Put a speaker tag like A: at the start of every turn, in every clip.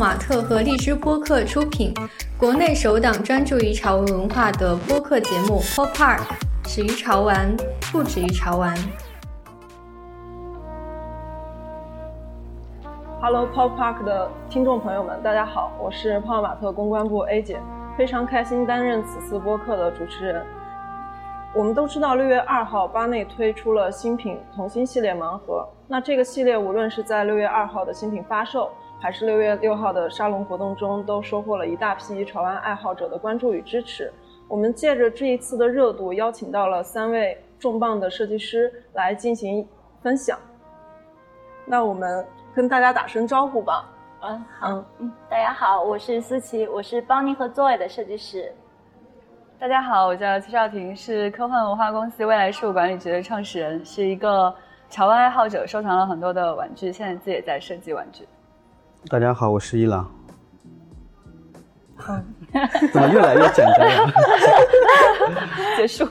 A: 马特和荔枝播客出品，国内首档专注于潮文文化的播客节目《Pop Park》，始于潮玩，不止于潮玩。
B: Hello Pop Park 的听众朋友们，大家好，我是泡马特公关部 A 姐，非常开心担任此次播客的主持人。我们都知道，六月二号，巴内推出了新品童心系列盲盒。那这个系列无论是在六月二号的新品发售，还是六月六号的沙龙活动中，都收获了一大批潮玩爱好者的关注与支持。我们借着这一次的热度，邀请到了三位重磅的设计师来进行分享。那我们跟大家打声招呼吧。
C: 嗯，好，嗯，大家好，我是思琪，我是邦尼和 Zoe 的设计师。
D: 大家好，我叫齐少婷，是科幻文化公司未来事务管理局的创始人，是一个潮玩爱好者，收藏了很多的玩具，现在自己也在设计玩具。
E: 大家好，我是伊朗。怎么越来越简单了？
D: 结束。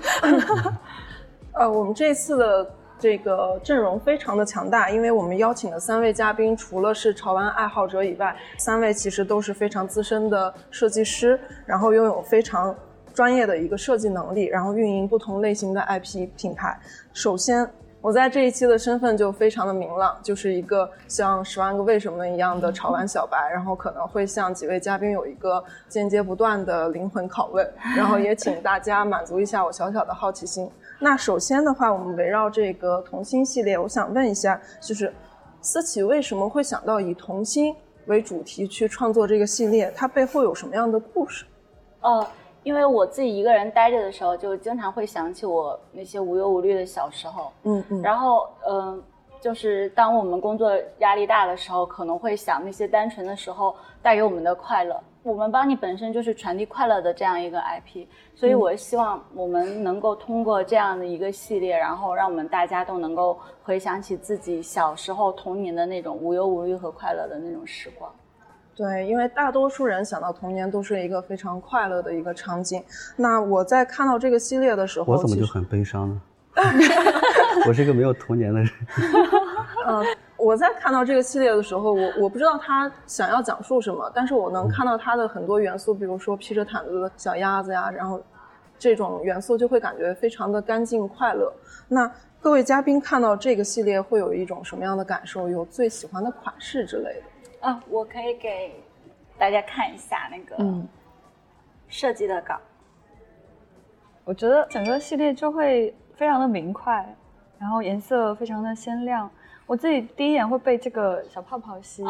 B: 呃，我们这次的这个阵容非常的强大，因为我们邀请的三位嘉宾，除了是潮玩爱好者以外，三位其实都是非常资深的设计师，然后拥有非常。专业的一个设计能力，然后运营不同类型的 IP 品牌。首先，我在这一期的身份就非常的明朗，就是一个像《十万个为什么》一样的潮玩小白，然后可能会向几位嘉宾有一个间接不断的灵魂拷问，然后也请大家满足一下我小小的好奇心。那首先的话，我们围绕这个童心系列，我想问一下，就是思琪为什么会想到以童心为主题去创作这个系列？它背后有什么样的故事？
C: 哦。因为我自己一个人待着的时候，就经常会想起我那些无忧无虑的小时候。嗯嗯。然后，嗯，就是当我们工作压力大的时候，可能会想那些单纯的时候带给我们的快乐。我们帮你本身就是传递快乐的这样一个 IP，所以我希望我们能够通过这样的一个系列，然后让我们大家都能够回想起自己小时候童年的那种无忧无虑和快乐的那种时光。
B: 对，因为大多数人想到童年都是一个非常快乐的一个场景。那我在看到这个系列的时候，
E: 我怎么就很悲伤呢？我是一个没有童年的人。
B: 嗯，我在看到这个系列的时候，我我不知道他想要讲述什么，但是我能看到它的很多元素，比如说披着毯子的小鸭子呀，然后这种元素就会感觉非常的干净快乐。那各位嘉宾看到这个系列会有一种什么样的感受？有最喜欢的款式之类的？
C: 啊，我可以给大家看一下那个设计的稿。
D: 我觉得整个系列就会非常的明快，然后颜色非常的鲜亮。我自己第一眼会被这个小泡泡吸引，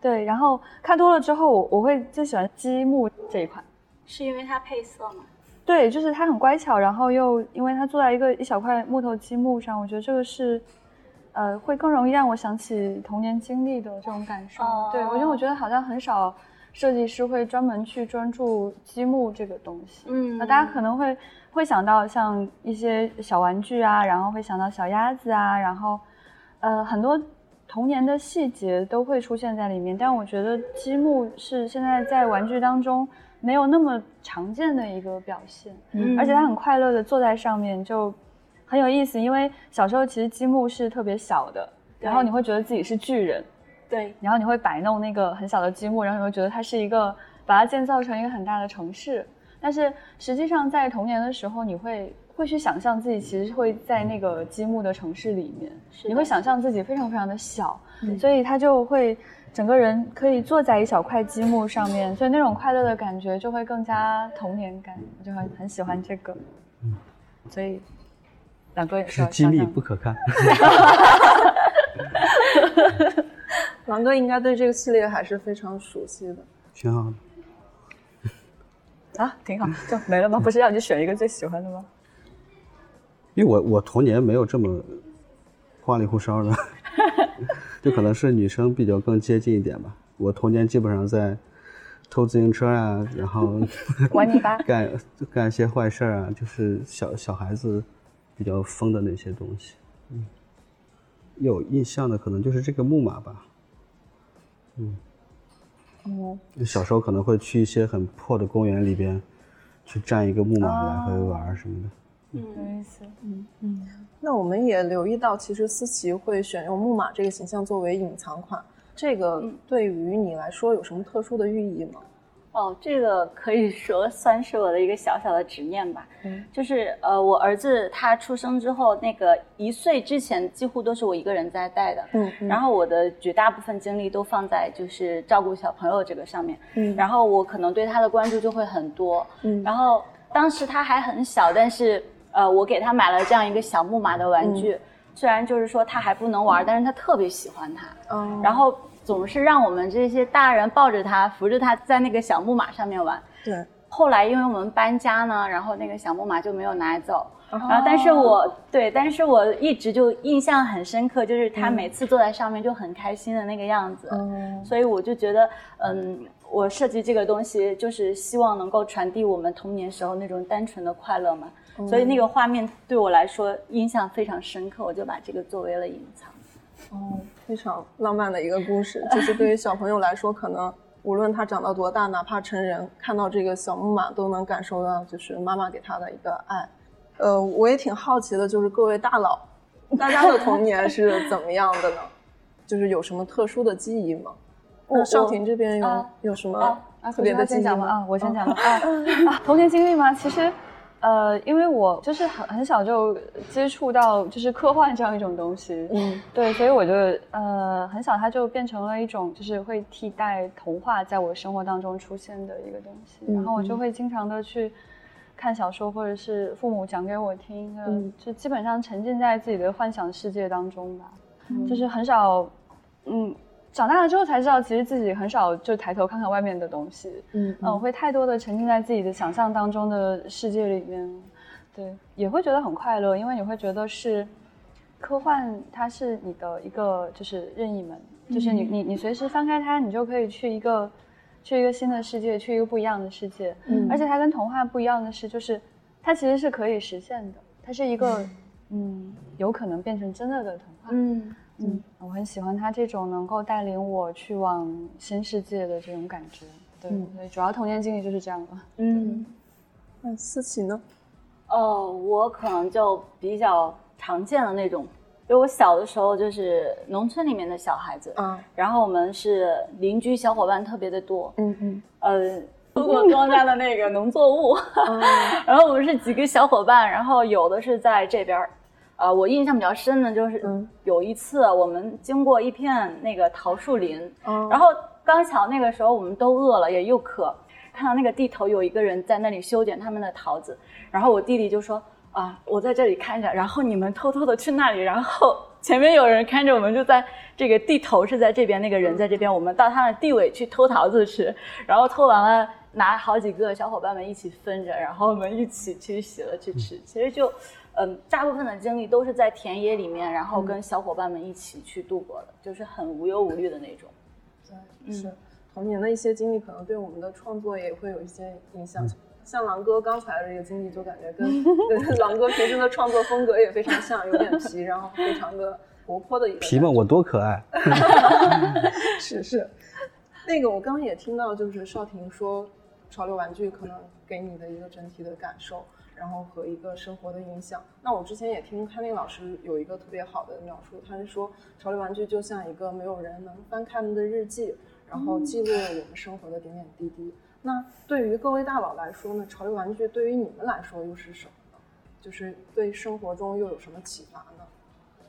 D: 对，然后看多了之后，我我会最喜欢积木这一款，
C: 是因为它配色吗？
D: 对，就是它很乖巧，然后又因为它坐在一个一小块木头积木上，我觉得这个是。呃，会更容易让我想起童年经历的这种感受。对，因为我觉得好像很少设计师会专门去专注积木这个东西。嗯，那大家可能会会想到像一些小玩具啊，然后会想到小鸭子啊，然后呃很多童年的细节都会出现在里面。但我觉得积木是现在在玩具当中没有那么常见的一个表现，而且它很快乐的坐在上面就。很有意思，因为小时候其实积木是特别小的，然后你会觉得自己是巨人，
C: 对，
D: 然后你会摆弄那个很小的积木，然后你会觉得它是一个把它建造成一个很大的城市。但是实际上在童年的时候，你会会去想象自己其实会在那个积木的城市里面，你会想象自己非常非常的小，所以他就会整个人可以坐在一小块积木上面，所以那种快乐的感觉就会更加童年感，我就很很喜欢这个，嗯，所以。两个也
E: 是机密不可看。
B: 狼哥应该对这个系列还是非常熟悉的。
E: 挺好的。
D: 啊，挺好，就没了吗？不是让你选一个最喜欢的吗？
E: 因为我我童年没有这么花里胡哨的，就可能是女生比较更接近一点吧。我童年基本上在偷自行车啊，然后
D: 玩泥巴，
E: 干干一些坏事啊，就是小小孩子。比较疯的那些东西，嗯，有印象的可能就是这个木马吧，嗯，哦，小时候可能会去一些很破的公园里边，去站一个木马来回玩什么的，
D: 嗯，有意思，嗯。
B: 嗯。那我们也留意到，其实思琪会选用木马这个形象作为隐藏款。这个对于你来说有什么特殊的寓意吗？
C: 哦，这个可以说算是我的一个小小的执念吧。嗯，就是呃，我儿子他出生之后，那个一岁之前几乎都是我一个人在带的。嗯，然后我的绝大部分精力都放在就是照顾小朋友这个上面。嗯，然后我可能对他的关注就会很多。嗯，然后当时他还很小，但是呃，我给他买了这样一个小木马的玩具，虽然就是说他还不能玩，但是他特别喜欢它。嗯，然后。总是让我们这些大人抱着他，扶着他在那个小木马上面玩。
B: 对。
C: 后来因为我们搬家呢，然后那个小木马就没有拿走。然后，但是我对，但是我一直就印象很深刻，就是他每次坐在上面就很开心的那个样子。嗯。所以我就觉得，嗯，我设计这个东西就是希望能够传递我们童年时候那种单纯的快乐嘛。所以那个画面对我来说印象非常深刻，我就把这个作为了隐藏。
B: 哦，非常浪漫的一个故事，就是对于小朋友来说，可能无论他长到多大，哪怕成人，看到这个小木马都能感受到，就是妈妈给他的一个爱。呃，我也挺好奇的，就是各位大佬，大家的童年是怎么样的呢？就是有什么特殊的记忆吗？那少婷这边有有什么特别的记忆
D: 吗？啊，我先讲吧。啊，童年经历吗？其实。呃，因为我就是很很小就接触到就是科幻这样一种东西，嗯，对，所以我就呃很小它就变成了一种就是会替代童话在我生活当中出现的一个东西，然后我就会经常的去看小说或者是父母讲给我听，嗯，就基本上沉浸在自己的幻想世界当中吧，就是很少，嗯。长大了之后才知道，其实自己很少就抬头看看外面的东西。嗯嗯，会太多的沉浸在自己的想象当中的世界里面，对，也会觉得很快乐，因为你会觉得是科幻，它是你的一个就是任意门，就是你你你随时翻开它，你就可以去一个去一个新的世界，去一个不一样的世界。嗯，而且它跟童话不一样的是，就是它其实是可以实现的，它是一个嗯有可能变成真的的童话。嗯。嗯，我很喜欢他这种能够带领我去往新世界的这种感觉。对，对，主要童年经历就是这样的。
B: 嗯，那思琪呢？
C: 哦，我可能就比较常见的那种，因为我小的时候就是农村里面的小孩子，嗯，然后我们是邻居小伙伴特别的多，嗯嗯，呃，如果庄稼的那个农作物，然后我们是几个小伙伴，然后有的是在这边。呃，我印象比较深的就是有一次我们经过一片那个桃树林，然后刚巧那个时候我们都饿了，也又渴，看到那个地头有一个人在那里修剪他们的桃子，然后我弟弟就说啊，我在这里看着，然后你们偷偷的去那里，然后前面有人看着我们，就在这个地头是在这边，那个人在这边，我们到他的地尾去偷桃子吃，然后偷完了拿好几个小伙伴们一起分着，然后我们一起去洗了去吃，其实就。嗯，大部分的经历都是在田野里面，然后跟小伙伴们一起去度过的，就是很无忧无虑的那种。
B: 对，是童年的一些经历，可能对我们的创作也会有一些影响。像狼哥刚才的这个经历，就感觉跟 狼哥平时的创作风格也非常像，有点皮，然后非常的活泼的一个。
E: 皮嘛，我多可爱。
B: 是是，那个我刚刚也听到，就是少婷说，潮流玩具可能给你的一个整体的感受。然后和一个生活的影响。那我之前也听康宁老师有一个特别好的描述，他是说潮流玩具就像一个没有人能翻开的日记，然后记录了我们生活的点点滴滴。那对于各位大佬来说呢，潮流玩具对于你们来说又是什么呢？就是对生活中又有什么启发呢？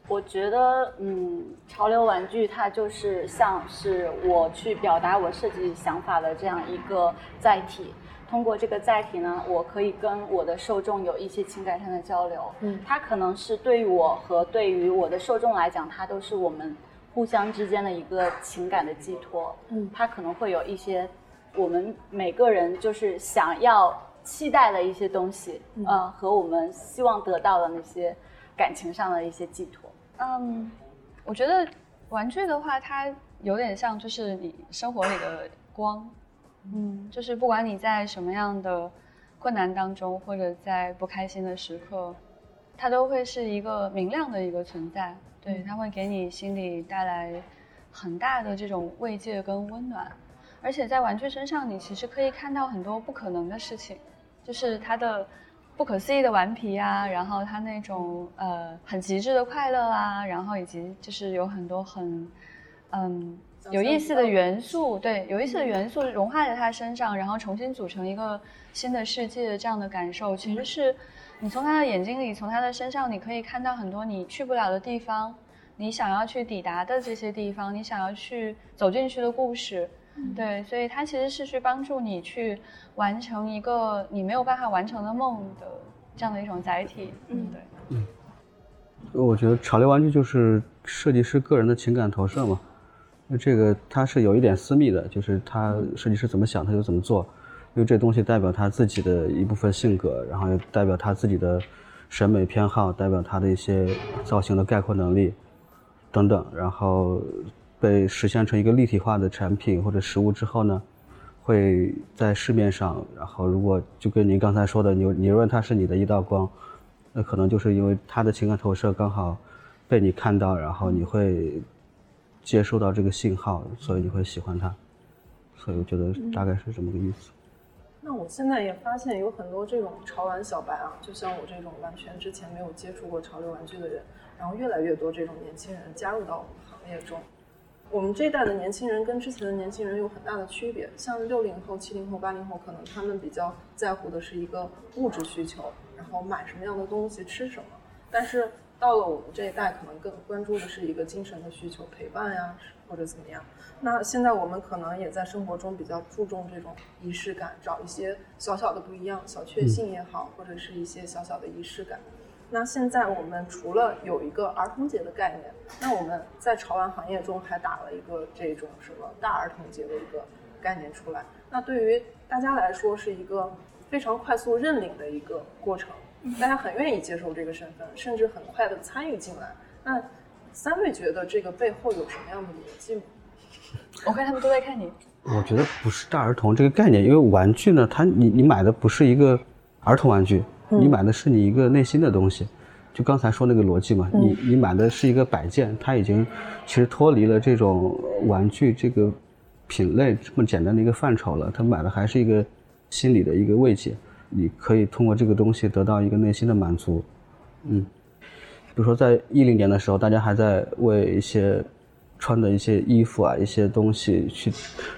C: 我觉得，嗯，潮流玩具它就是像是我去表达我设计想法的这样一个载体。通过这个载体呢，我可以跟我的受众有一些情感上的交流。嗯，它可能是对于我和对于我的受众来讲，它都是我们互相之间的一个情感的寄托。嗯，它可能会有一些我们每个人就是想要期待的一些东西，呃，和我们希望得到的那些感情上的一些寄托。
D: 嗯，我觉得玩具的话，它有点像就是你生活里的光。嗯，就是不管你在什么样的困难当中，或者在不开心的时刻，它都会是一个明亮的一个存在。对，它会给你心里带来很大的这种慰藉跟温暖。而且在玩具身上，你其实可以看到很多不可能的事情，就是它的不可思议的顽皮啊，然后他那种呃很极致的快乐啊，然后以及就是有很多很嗯。有意思的元素，对，有意思的元素融化在他身上，然后重新组成一个新的世界，这样的感受，其实是你从他的眼睛里，从他的身上，你可以看到很多你去不了的地方，你想要去抵达的这些地方，你想要去走进去的故事，对，所以它其实是去帮助你去完成一个你没有办法完成的梦的这样的一种载体，嗯，对，嗯，
E: 我觉得潮流玩具就是设计师个人的情感投射嘛。那这个它是有一点私密的，就是他设计师怎么想他就怎么做，因为这东西代表他自己的一部分性格，然后也代表他自己的审美偏好，代表他的一些造型的概括能力等等，然后被实现成一个立体化的产品或者实物之后呢，会在市面上，然后如果就跟您刚才说的，你你认为它是你的一道光，那可能就是因为他的情感投射刚好被你看到，然后你会。接收到这个信号，所以你会喜欢它，所以我觉得大概是这么个意思。
B: 那我现在也发现有很多这种潮玩小白啊，就像我这种完全之前没有接触过潮流玩具的人，然后越来越多这种年轻人加入到我们行业中。我们这一代的年轻人跟之前的年轻人有很大的区别，像六零后、七零后、八零后，可能他们比较在乎的是一个物质需求，然后买什么样的东西、吃什么，但是。到了我们这一代，可能更关注的是一个精神的需求，陪伴呀，或者怎么样。那现在我们可能也在生活中比较注重这种仪式感，找一些小小的不一样，小确幸也好，或者是一些小小的仪式感。那现在我们除了有一个儿童节的概念，那我们在潮玩行业中还打了一个这种什么大儿童节的一个概念出来。那对于大家来说，是一个非常快速认领的一个过程。大家很愿意接受这个身份，甚至很快的参与进来。那三位觉得这个背后有什么样的逻辑吗？
D: 我看他们都在看你。
E: 我觉得不是大儿童这个概念，因为玩具呢，它你你买的不是一个儿童玩具，你买的是你一个内心的东西。就刚才说那个逻辑嘛，你你买的是一个摆件，它已经其实脱离了这种玩具这个品类这么简单的一个范畴了。他买的还是一个心理的一个慰藉。你可以通过这个东西得到一个内心的满足，嗯，比如说在一零年的时候，大家还在为一些穿的一些衣服啊、一些东西去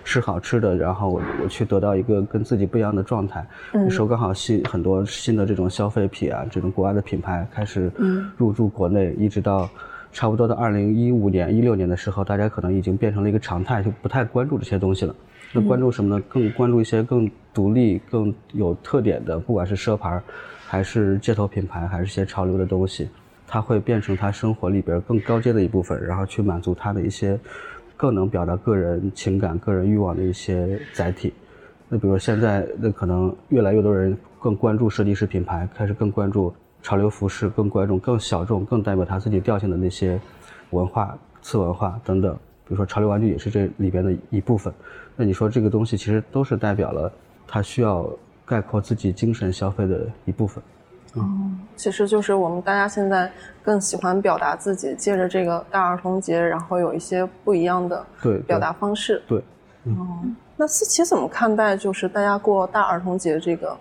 E: 吃好吃的，然后我我去得到一个跟自己不一样的状态。那时候刚好新很多新的这种消费品啊，这种国外的品牌开始入驻国内，一直到差不多到二零一五年、一六年的时候，大家可能已经变成了一个常态，就不太关注这些东西了。那关注什么呢？更关注一些更独立、更有特点的，不管是奢牌，还是街头品牌，还是一些潮流的东西，它会变成他生活里边更高阶的一部分，然后去满足他的一些更能表达个人情感、个人欲望的一些载体。那比如现在，那可能越来越多人更关注设计师品牌，开始更关注潮流服饰，更关注更小众、更代表他自己调性的那些文化、次文化等等。比如说潮流玩具也是这里边的一部分。那你说这个东西其实都是代表了他需要概括自己精神消费的一部分。
B: 嗯，其实就是我们大家现在更喜欢表达自己，借着这个大儿童节，然后有一些不一样的
E: 对
B: 表达方式。
E: 对，
B: 嗯，那思琪怎么看待就是大家过大儿童节这个？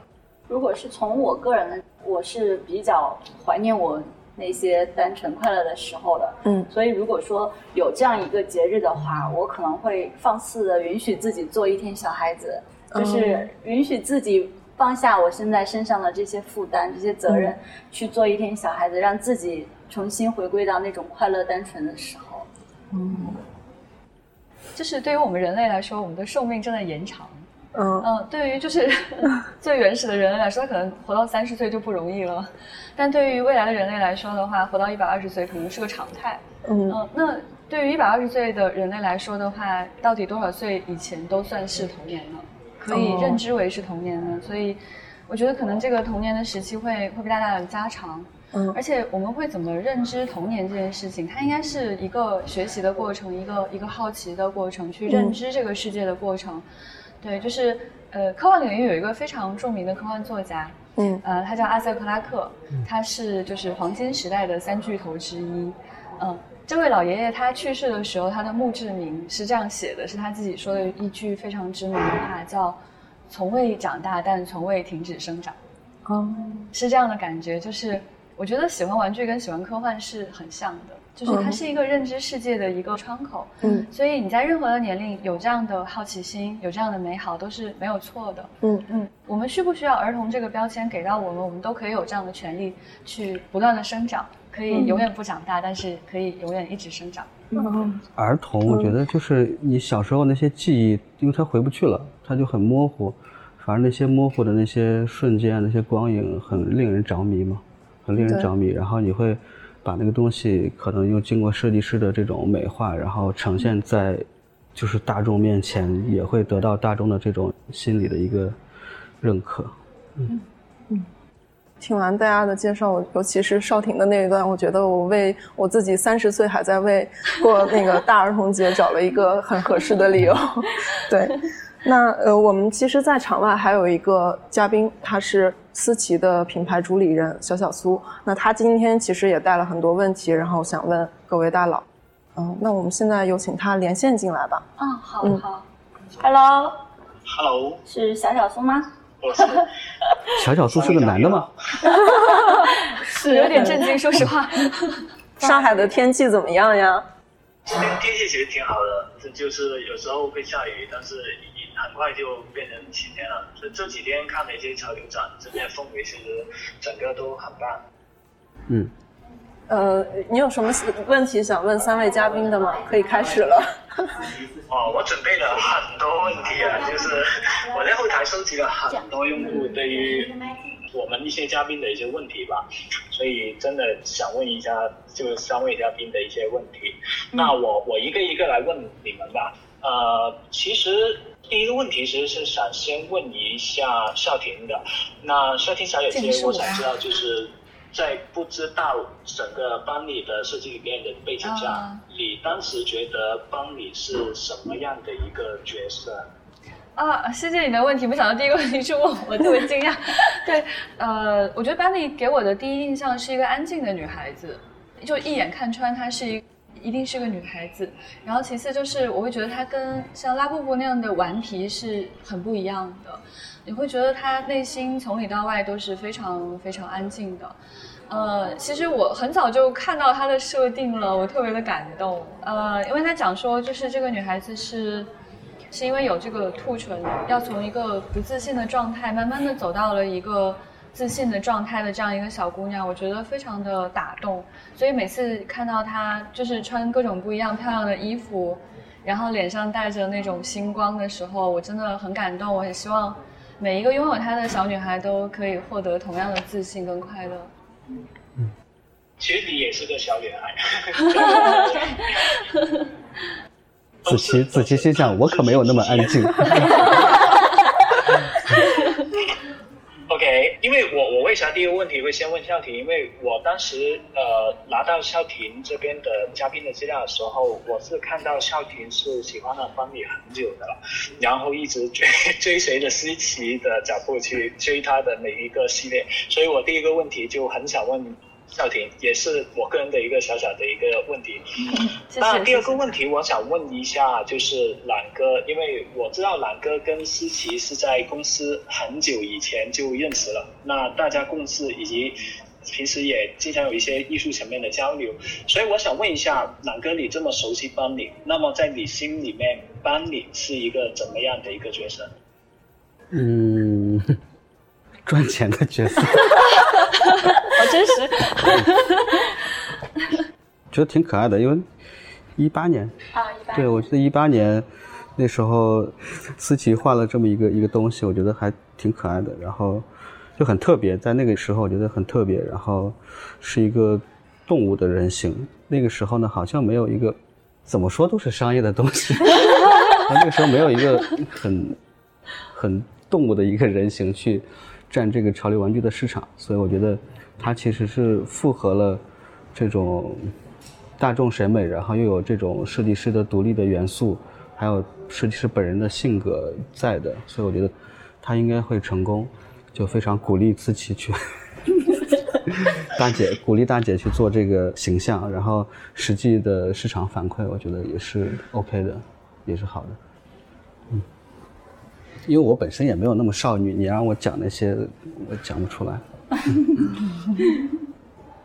C: 如果是从我个人的，我是比较怀念我。那些单纯快乐的时候的，嗯，所以如果说有这样一个节日的话，我可能会放肆的允许自己做一天小孩子，就是允许自己放下我现在身上的这些负担、这些责任，去做一天小孩子，让自己重新回归到那种快乐单纯的时候。嗯，
D: 就是对于我们人类来说，我们的寿命正在延长。嗯嗯，对于就是 最原始的人类来说，他可能活到三十岁就不容易了。但对于未来的人类来说的话，活到一百二十岁可能是个常态。嗯嗯，那对于一百二十岁的人类来说的话，到底多少岁以前都算是童年呢？可以认知为是童年的？所以，我觉得可能这个童年的时期会会被大大的加长。嗯，而且我们会怎么认知童年这件事情？它应该是一个学习的过程，一个一个好奇的过程，去认知这个世界的过程。对，就是呃，科幻领域有一个非常著名的科幻作家。嗯，呃，他叫阿瑟克拉克，他是就是黄金时代的三巨头之一。嗯，这位老爷爷他去世的时候，他的墓志铭是这样写的，是他自己说的一句非常知名的话，叫“从未长大，但从未停止生长”。哦，是这样的感觉，就是我觉得喜欢玩具跟喜欢科幻是很像的。就是它是一个认知世界的一个窗口。嗯，所以你在任何的年龄有这样的好奇心，有这样的美好都是没有错的。嗯嗯，我们需不需要儿童这个标签给到我们？我们都可以有这样的权利去不断的生长，可以永远不长大，但是可以永远一直生长。
E: 儿童，我觉得就是你小时候那些记忆，因为他回不去了，他就很模糊。反而那些模糊的那些瞬间，那些光影，很令人着迷嘛，很令人着迷。然后你会把那个东西，可能又经过设计师的这种美化，然后呈现在就是大众面前，也会得到大众的这种心理的一个认可。嗯
B: 嗯。听完大家的介绍，尤其是少婷的那一段，我觉得我为我自己三十岁还在为过那个大儿童节找了一个很合适的理由。对，那呃，我们其实，在场外还有一个嘉宾，他是思琪的品牌主理人小小苏。那他今天其实也带了很多问题，然后想问各位大佬。嗯，那我们现在有请他连线进来吧。
C: 嗯，好，好。Hello，Hello，是小小苏吗？
E: 小小苏是个男的吗？
D: 是 有点震惊，说实话。
B: 上海的天气怎么样呀？
F: 今天天气其实挺好的，这就是有时候会下雨，但是很快就变成晴天了。这这几天看了一些潮流展，这边氛围其实整个都很棒。
B: 嗯。呃，你有什么问题想问三位嘉宾的吗？可以开始了。
F: 哦，我准备了很多问题啊，就是我在后台收集了很多用户对于我们一些嘉宾的一些问题吧，所以真的想问一下，就三位嘉宾的一些问题。那我我一个一个来问你们吧。呃，其实第一个问题其实是想先问一下少婷的。那少婷小姐姐，我想知道就是。在不知道整个班里的设计里面的背景下，你当时觉得班里是什么样的一个角色？
D: 啊，谢谢你的问题，没想到第一个问题是问我，特别惊讶。对，呃，我觉得班里给我的第一印象是一个安静的女孩子，就一眼看穿她是一一定是个女孩子。然后其次就是我会觉得她跟像拉布布那样的顽皮是很不一样的。你会觉得她内心从里到外都是非常非常安静的，呃，其实我很早就看到他的设定了，我特别的感动，呃，因为他讲说就是这个女孩子是，是因为有这个兔唇，要从一个不自信的状态，慢慢的走到了一个自信的状态的这样一个小姑娘，我觉得非常的打动，所以每次看到她就是穿各种不一样漂亮的衣服，然后脸上带着那种星光的时候，我真的很感动，我很希望。每一个拥有她的小女孩都可以获得同样的自信跟快乐。
F: 嗯，其实你也是个小女孩。
E: 子琪，子琪心想：我可没有那么安静。
F: 因为我我为啥第一个问题会先问孝婷？因为我当时呃拿到孝婷这边的嘉宾的资料的时候，我是看到孝婷是喜欢了方里很久的了，然后一直追 追随着思琪的脚步去追她的每一个系列，所以我第一个问题就很想问。笑婷也是我个人的一个小小的一个问题。那第二个问题，我想问一下，就是懒哥，因为我知道懒哥跟思琪是在公司很久以前就认识了，那大家共事以及平时也经常有一些艺术层面的交流，所以我想问一下，懒哥你这么熟悉班里，那么在你心里面，班里是一个怎么样的一个角色？
E: 嗯。赚钱的角色，好
D: 真实，
E: 觉得挺可爱的，因为一八年。
C: 啊，一八
E: 对我记得一八年那时候思琪画了这么一个一个东西，我觉得还挺可爱的，然后就很特别，在那个时候我觉得很特别，然后是一个动物的人形，那个时候呢好像没有一个怎么说都是商业的东西，那个时候没有一个很很动物的一个人形去。占这个潮流玩具的市场，所以我觉得它其实是复合了这种大众审美，然后又有这种设计师的独立的元素，还有设计师本人的性格在的，所以我觉得它应该会成功，就非常鼓励思琪去 大姐鼓励大姐去做这个形象，然后实际的市场反馈，我觉得也是 OK 的，也是好的。嗯因为我本身也没有那么少女，你让我讲那些，我讲不出来。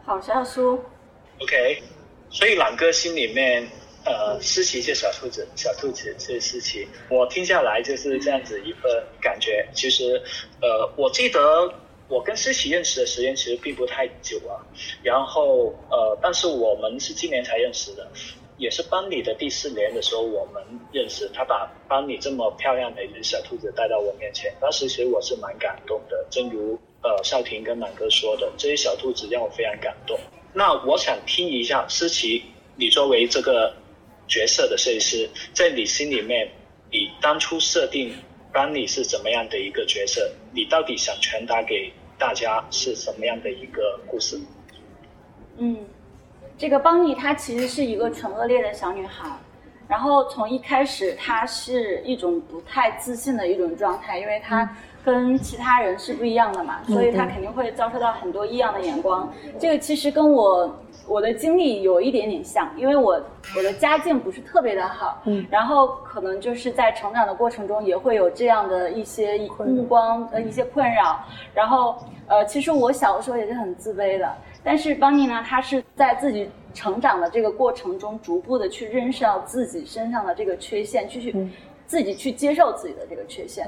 C: 好，小叔。
F: OK，所以朗哥心里面，呃，思琪是小兔子，小兔子是思琪，我听下来就是这样子一个感觉。其实，呃，我记得我跟思琪认识的时间其实并不太久啊，然后呃，但是我们是今年才认识的。也是班里的第四年的时候，我们认识。他把班里这么漂亮的一只小兔子带到我面前，当时其实我是蛮感动的。正如呃少婷跟满哥说的，这些小兔子让我非常感动。那我想听一下思琪，你作为这个角色的设计师，在你心里面，你当初设定班里是怎么样的一个角色？你到底想传达给大家是什么样的一个故事？
C: 嗯。这个邦尼她其实是一个纯恶劣的小女孩，然后从一开始她是一种不太自信的一种状态，因为她跟其他人是不一样的嘛，所以她肯定会遭受到很多异样的眼光。这个其实跟我我的经历有一点点像，因为我我的家境不是特别的好，嗯，然后可能就是在成长的过程中也会有这样的一些目光呃一些困扰，然后呃其实我小的时候也是很自卑的。但是邦尼呢，他是在自己成长的这个过程中，逐步的去认识到自己身上的这个缺陷，去去自己去接受自己的这个缺陷。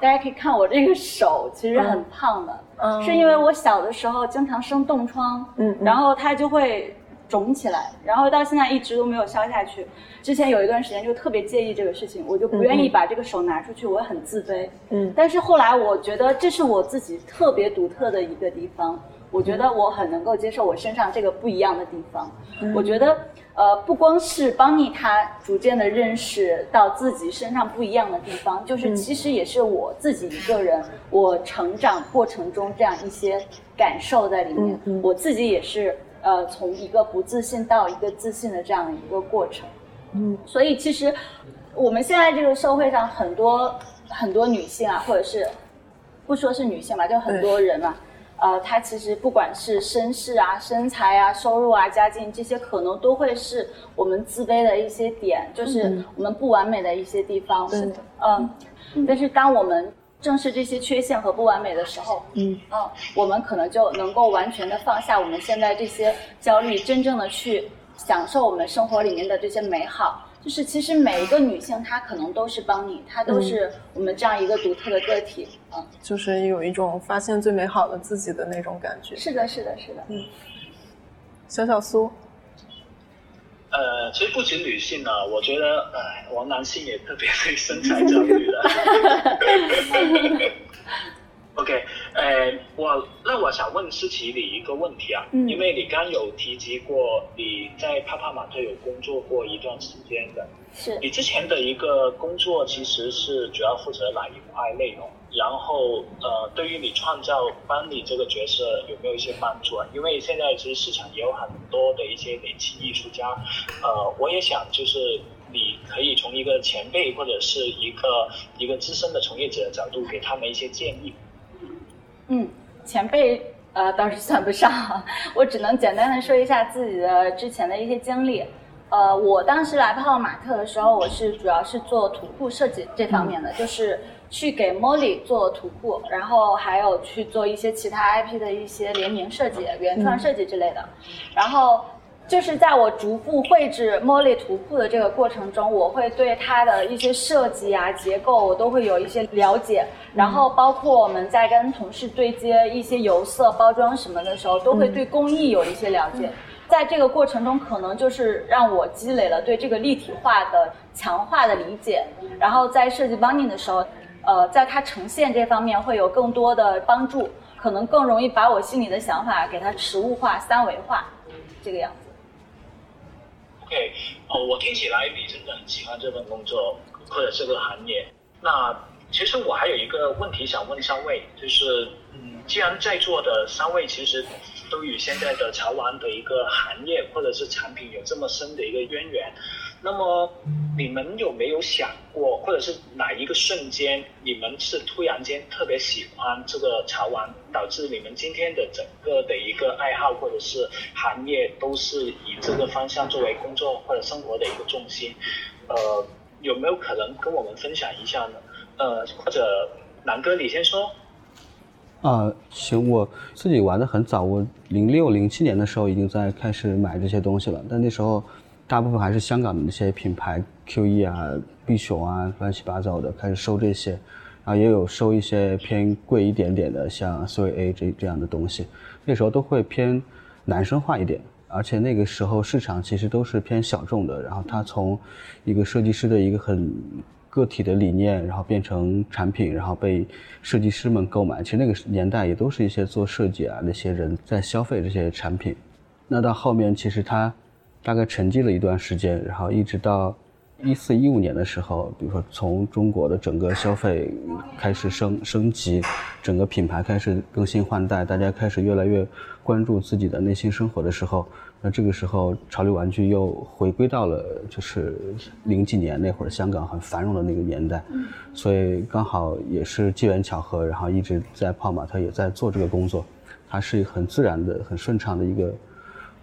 C: 大家可以看我这个手，其实很胖的，是因为我小的时候经常生冻疮，嗯，然后它就会肿起来，然后到现在一直都没有消下去。之前有一段时间就特别介意这个事情，我就不愿意把这个手拿出去，我很自卑，嗯。但是后来我觉得这是我自己特别独特的一个地方。我觉得我很能够接受我身上这个不一样的地方。我觉得，呃，不光是邦尼他逐渐的认识到自己身上不一样的地方，就是其实也是我自己一个人，我成长过程中这样一些感受在里面。我自己也是，呃，从一个不自信到一个自信的这样的一个过程。嗯，所以其实我们现在这个社会上很多很多女性啊，或者是不说是女性吧，就很多人嘛。呃，他其实不管是身世啊、身材啊、收入啊、家境这些，可能都会是我们自卑的一些点，就是我们不完美的一些地方。
B: 是的，
C: 嗯。但是当我们正视这些缺陷和不完美的时候，嗯，嗯，我们可能就能够完全的放下我们现在这些焦虑，真正的去享受我们生活里面的这些美好。就是其实每一个女性，她可能都是帮你，她都是我们这样一个独特的个体，嗯，
B: 就是有一种发现最美好的自己的那种感觉。
C: 是的，是的，是的，
B: 嗯。小小苏，
F: 呃，其实不仅女性呢，我觉得，哎，我们男性也特别 对身材焦虑的。OK，呃，我那我想问思琪你一个问题啊，因为你刚有提及过你在帕帕玛特有工作过一段时间的，
C: 是
F: 你之前的一个工作其实是主要负责哪一块内容？然后呃，对于你创造班里这个角色有没有一些帮助啊？因为现在其实市场也有很多的一些年轻艺术家，呃，我也想就是你可以从一个前辈或者是一个一个资深的从业者的角度给他们一些建议。
C: 嗯，前辈呃倒是算不上，我只能简单的说一下自己的之前的一些经历。呃，我当时来泡马特的时候，我是主要是做图库设计这方面的，就是去给 Molly 做图库，然后还有去做一些其他 IP 的一些联名设计、原创设计之类的，然后。就是在我逐步绘制茉莉图库的这个过程中，我会对它的一些设计啊、结构，我都会有一些了解。然后包括我们在跟同事对接一些油色、包装什么的时候，都会对工艺有一些了解。在这个过程中，可能就是让我积累了对这个立体化的强化的理解。然后在设计 binding 的时候，呃，在它呈现这方面会有更多的帮助，可能更容易把我心里的想法给它实物化、三维化，这个样子。
F: OK，哦，我听起来你真的很喜欢这份工作或者这个行业。那其实我还有一个问题想问三位，就是，嗯，既然在座的三位其实都与现在的潮玩的一个行业或者是产品有这么深的一个渊源。那么你们有没有想过，或者是哪一个瞬间，你们是突然间特别喜欢这个潮玩，导致你们今天的整个的一个爱好或者是行业都是以这个方向作为工作或者生活的一个重心？呃，有没有可能跟我们分享一下呢？呃，或者南哥你先说。
E: 啊，行，我自己玩的很早，我零六零七年的时候已经在开始买这些东西了，但那时候大部分还是香港的那些品牌，QE 啊、碧熊啊，乱七八糟的开始收这些，然后也有收一些偏贵一点点的，像 3A 这这样的东西，那时候都会偏男生化一点，而且那个时候市场其实都是偏小众的，然后他从一个设计师的一个很。个体的理念，然后变成产品，然后被设计师们购买。其实那个年代也都是一些做设计啊那些人在消费这些产品。那到后面其实它大概沉寂了一段时间，然后一直到一四一五年的时候，比如说从中国的整个消费开始升升级，整个品牌开始更新换代，大家开始越来越关注自己的内心生活的时候。那这个时候，潮流玩具又回归到了就是零几年那会儿香港很繁荣的那个年代，所以刚好也是机缘巧合，然后一直在泡玛特也在做这个工作，它是很自然的、很顺畅的一个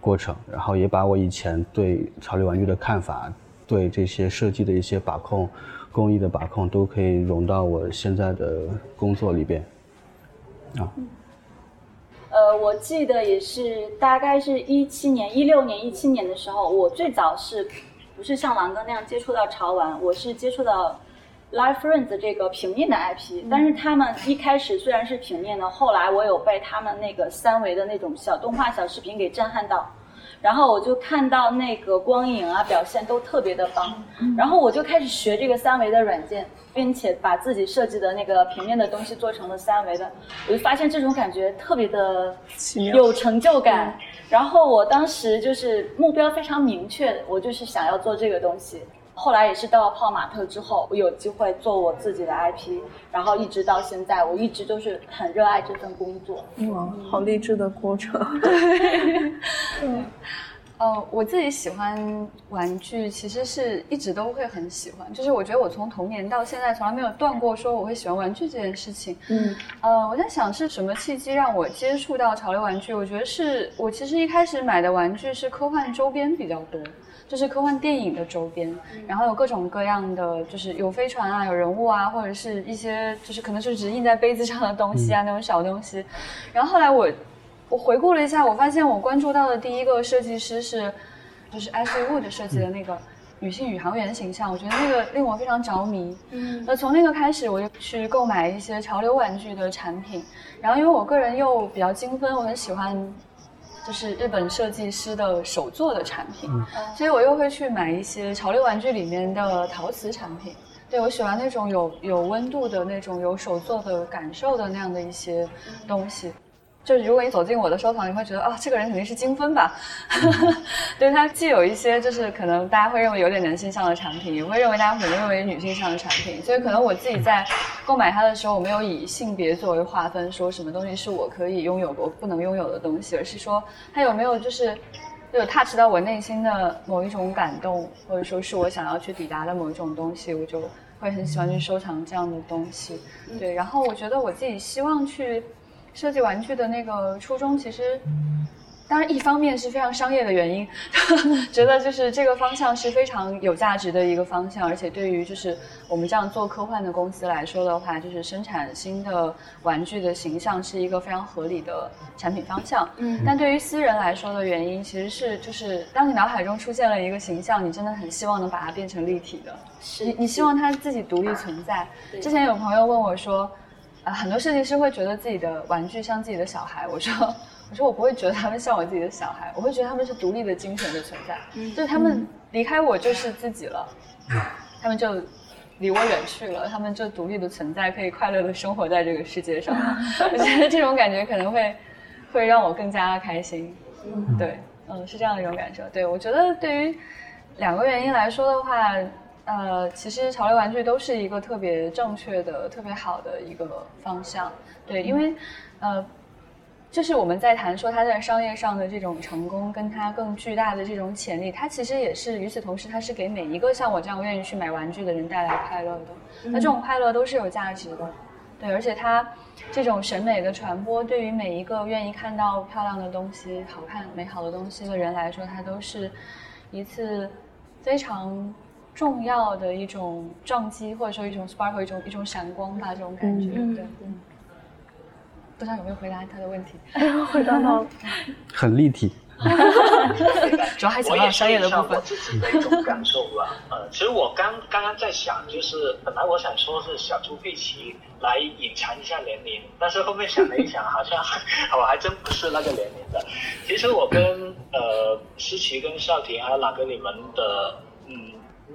E: 过程，然后也把我以前对潮流玩具的看法、对这些设计的一些把控、工艺的把控，都可以融到我现在的工作里边，啊。
C: 呃，我记得也是，大概是一七年、一六年、一七年的时候，我最早是，不是像狼哥那样接触到潮玩，我是接触到，Life Friends 这个平面的 IP，但是他们一开始虽然是平面的，后来我有被他们那个三维的那种小动画、小视频给震撼到。然后我就看到那个光影啊，表现都特别的棒。然后我就开始学这个三维的软件，并且把自己设计的那个平面的东西做成了三维的。我就发现这种感觉特别的有成就感。然后我当时就是目标非常明确，我就是想要做这个东西。后来也是到了泡玛特之后，我有机会做我自己的 IP，然后一直到现在，我一直都是很热爱这份工作。
B: 哇，好励志的过程。
D: 对，嗯呃，我自己喜欢玩具，其实是一直都会很喜欢。就是我觉得我从童年到现在，从来没有断过说我会喜欢玩具这件事情。嗯，呃，我在想是什么契机让我接触到潮流玩具？我觉得是我其实一开始买的玩具是科幻周边比较多。就是科幻电影的周边，然后有各种各样的，就是有飞船啊，有人物啊，或者是一些就是可能就只印在杯子上的东西啊，那种小东西。然后后来我我回顾了一下，我发现我关注到的第一个设计师是，就是 Ashley Wood 设计的那个女性宇航员形象，我觉得那个令我非常着迷。嗯，那从那个开始，我就去购买一些潮流玩具的产品。然后因为我个人又比较精分，我很喜欢。就是日本设计师的手做的产品，所以我又会去买一些潮流玩具里面的陶瓷产品。对我喜欢那种有有温度的那种有手做的感受的那样的一些东西。就是如果你走进我的收藏，你会觉得啊，这个人肯定是精分吧？对，它既有一些就是可能大家会认为有点男性向的产品，也会认为大家可能认为女性向的产品。所以可能我自己在购买它的时候，我没有以性别作为划分，说什么东西是我可以拥有的，我不能拥有的东西，而是说它有没有就是有 touch 到我内心的某一种感动，或者说是我想要去抵达的某一种东西，我就会很喜欢去收藏这样的东西。对，然后我觉得我自己希望去。设计玩具的那个初衷，其实当然一方面是非常商业的原因，觉得就是这个方向是非常有价值的一个方向，而且对于就是我们这样做科幻的公司来说的话，就是生产新的玩具的形象是一个非常合理的产品方向。嗯，但对于私人来说的原因，其实是就是当你脑海中出现了一个形象，你真的很希望能把它变成立体的，你你希望它自己独立存在。之前有朋友问我说。很多设计师会觉得自己的玩具像自己的小孩，我说，我说我不会觉得他们像我自己的小孩，我会觉得他们是独立的精神的存在，就是他们离开我就是自己了，他们就离我远去了，他们就独立的存在，可以快乐的生活在这个世界上。我觉得这种感觉可能会会让我更加开心。对，嗯，是这样的一种感受。对我觉得对于两个原因来说的话。呃，其实潮流玩具都是一个特别正确的、特别好的一个方向，对，因为，呃，就是我们在谈说它在商业上的这种成功，跟它更巨大的这种潜力，它其实也是与此同时，它是给每一个像我这样愿意去买玩具的人带来快乐的。那这种快乐都是有价值的，对，而且它这种审美的传播，对于每一个愿意看到漂亮的东西、好看、美好的东西的人来说，它都是一次非常。重要的一种撞击，或者说一种 spark，一种一种闪光吧，这种感觉。对。不知道有没有回答他的问题？
B: 回答到，
E: 很立体。
D: 主要还讲到商业的部分。
F: 我自己的一种感受吧。呃，其实我刚刚刚在想，就是本来我想说是小猪佩奇来隐藏一下年龄，但是后面想了一想，好像我 还真不是那个年龄的。其实我跟呃思琪跟少婷还有哪个你们的嗯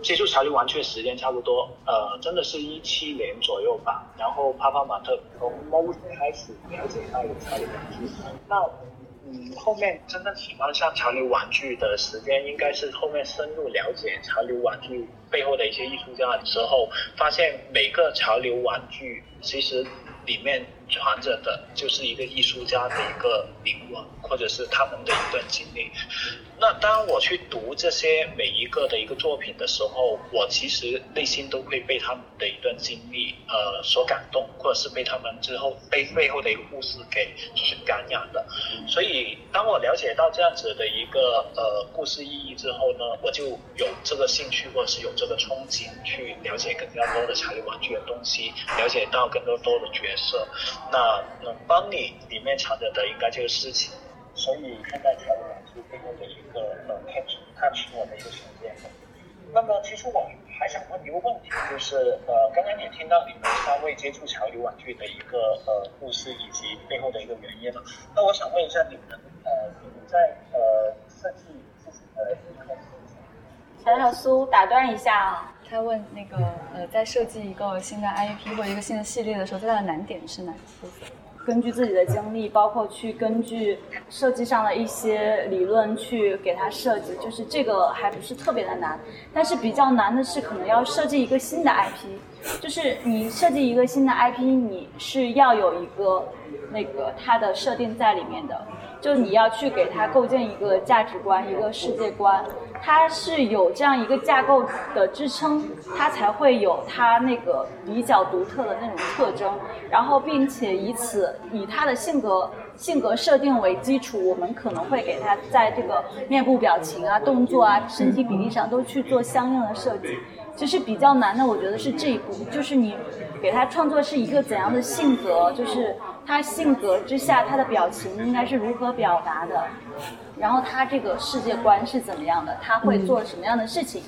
F: 接触潮流玩具的时间差不多，呃，真的是一七年左右吧。然后泡泡玛特从 MOS 开始了解到有潮流玩具，那。嗯，后面真正喜欢上潮流玩具的时间，应该是后面深入了解潮流玩具背后的一些艺术家的时候，发现每个潮流玩具其实里面传着的就是一个艺术家的一个灵魂，或者是他们的一段经历。那当我去读这些每一个的一个作品的时候，我其实内心都会被他们的一段经历呃所感动，或者是被他们之后背背后的一个故事给就是感染的。所以当我了解到这样子的一个呃故事意义之后呢，我就有这个兴趣或者是有这个憧憬去了解更加多的潮流玩具的东西，了解到更多多的角色。那那帮你里面藏着的应该就是事情。所以看待潮流玩具背后的一个呃探探出我的一个瞬间。那么其实我还想问一个问题，就是呃刚刚也听到你们三位接触潮流玩具的一个呃故事以及背后的一个原因了。那我想问一下你们呃你们在呃设计自己的一个
C: 小小苏打断一下啊，
D: 他问那个呃在设计一个新的 IP 或一个新的系列的时候，最大的难点是哪些？
C: 根据自己的经历，包括去根据设计上的一些理论去给它设计，就是这个还不是特别的难。但是比较难的是，可能要设计一个新的 IP，就是你设计一个新的 IP，你是要有一个那个它的设定在里面的，就你要去给它构建一个价值观、一个世界观。它是有这样一个架构的支撑，它才会有它那个比较独特的那种特征，然后并且以此以它的性格性格设定为基础，我们可能会给它在这个面部表情啊、动作啊、身体比例上都去做相应的设计。其实比较难的，我觉得是这一步，就是你给他创作是一个怎样的性格，就是他性格之下他的表情应该是如何表达的。然后他这个世界观是怎么样的？他会做什么样的事情？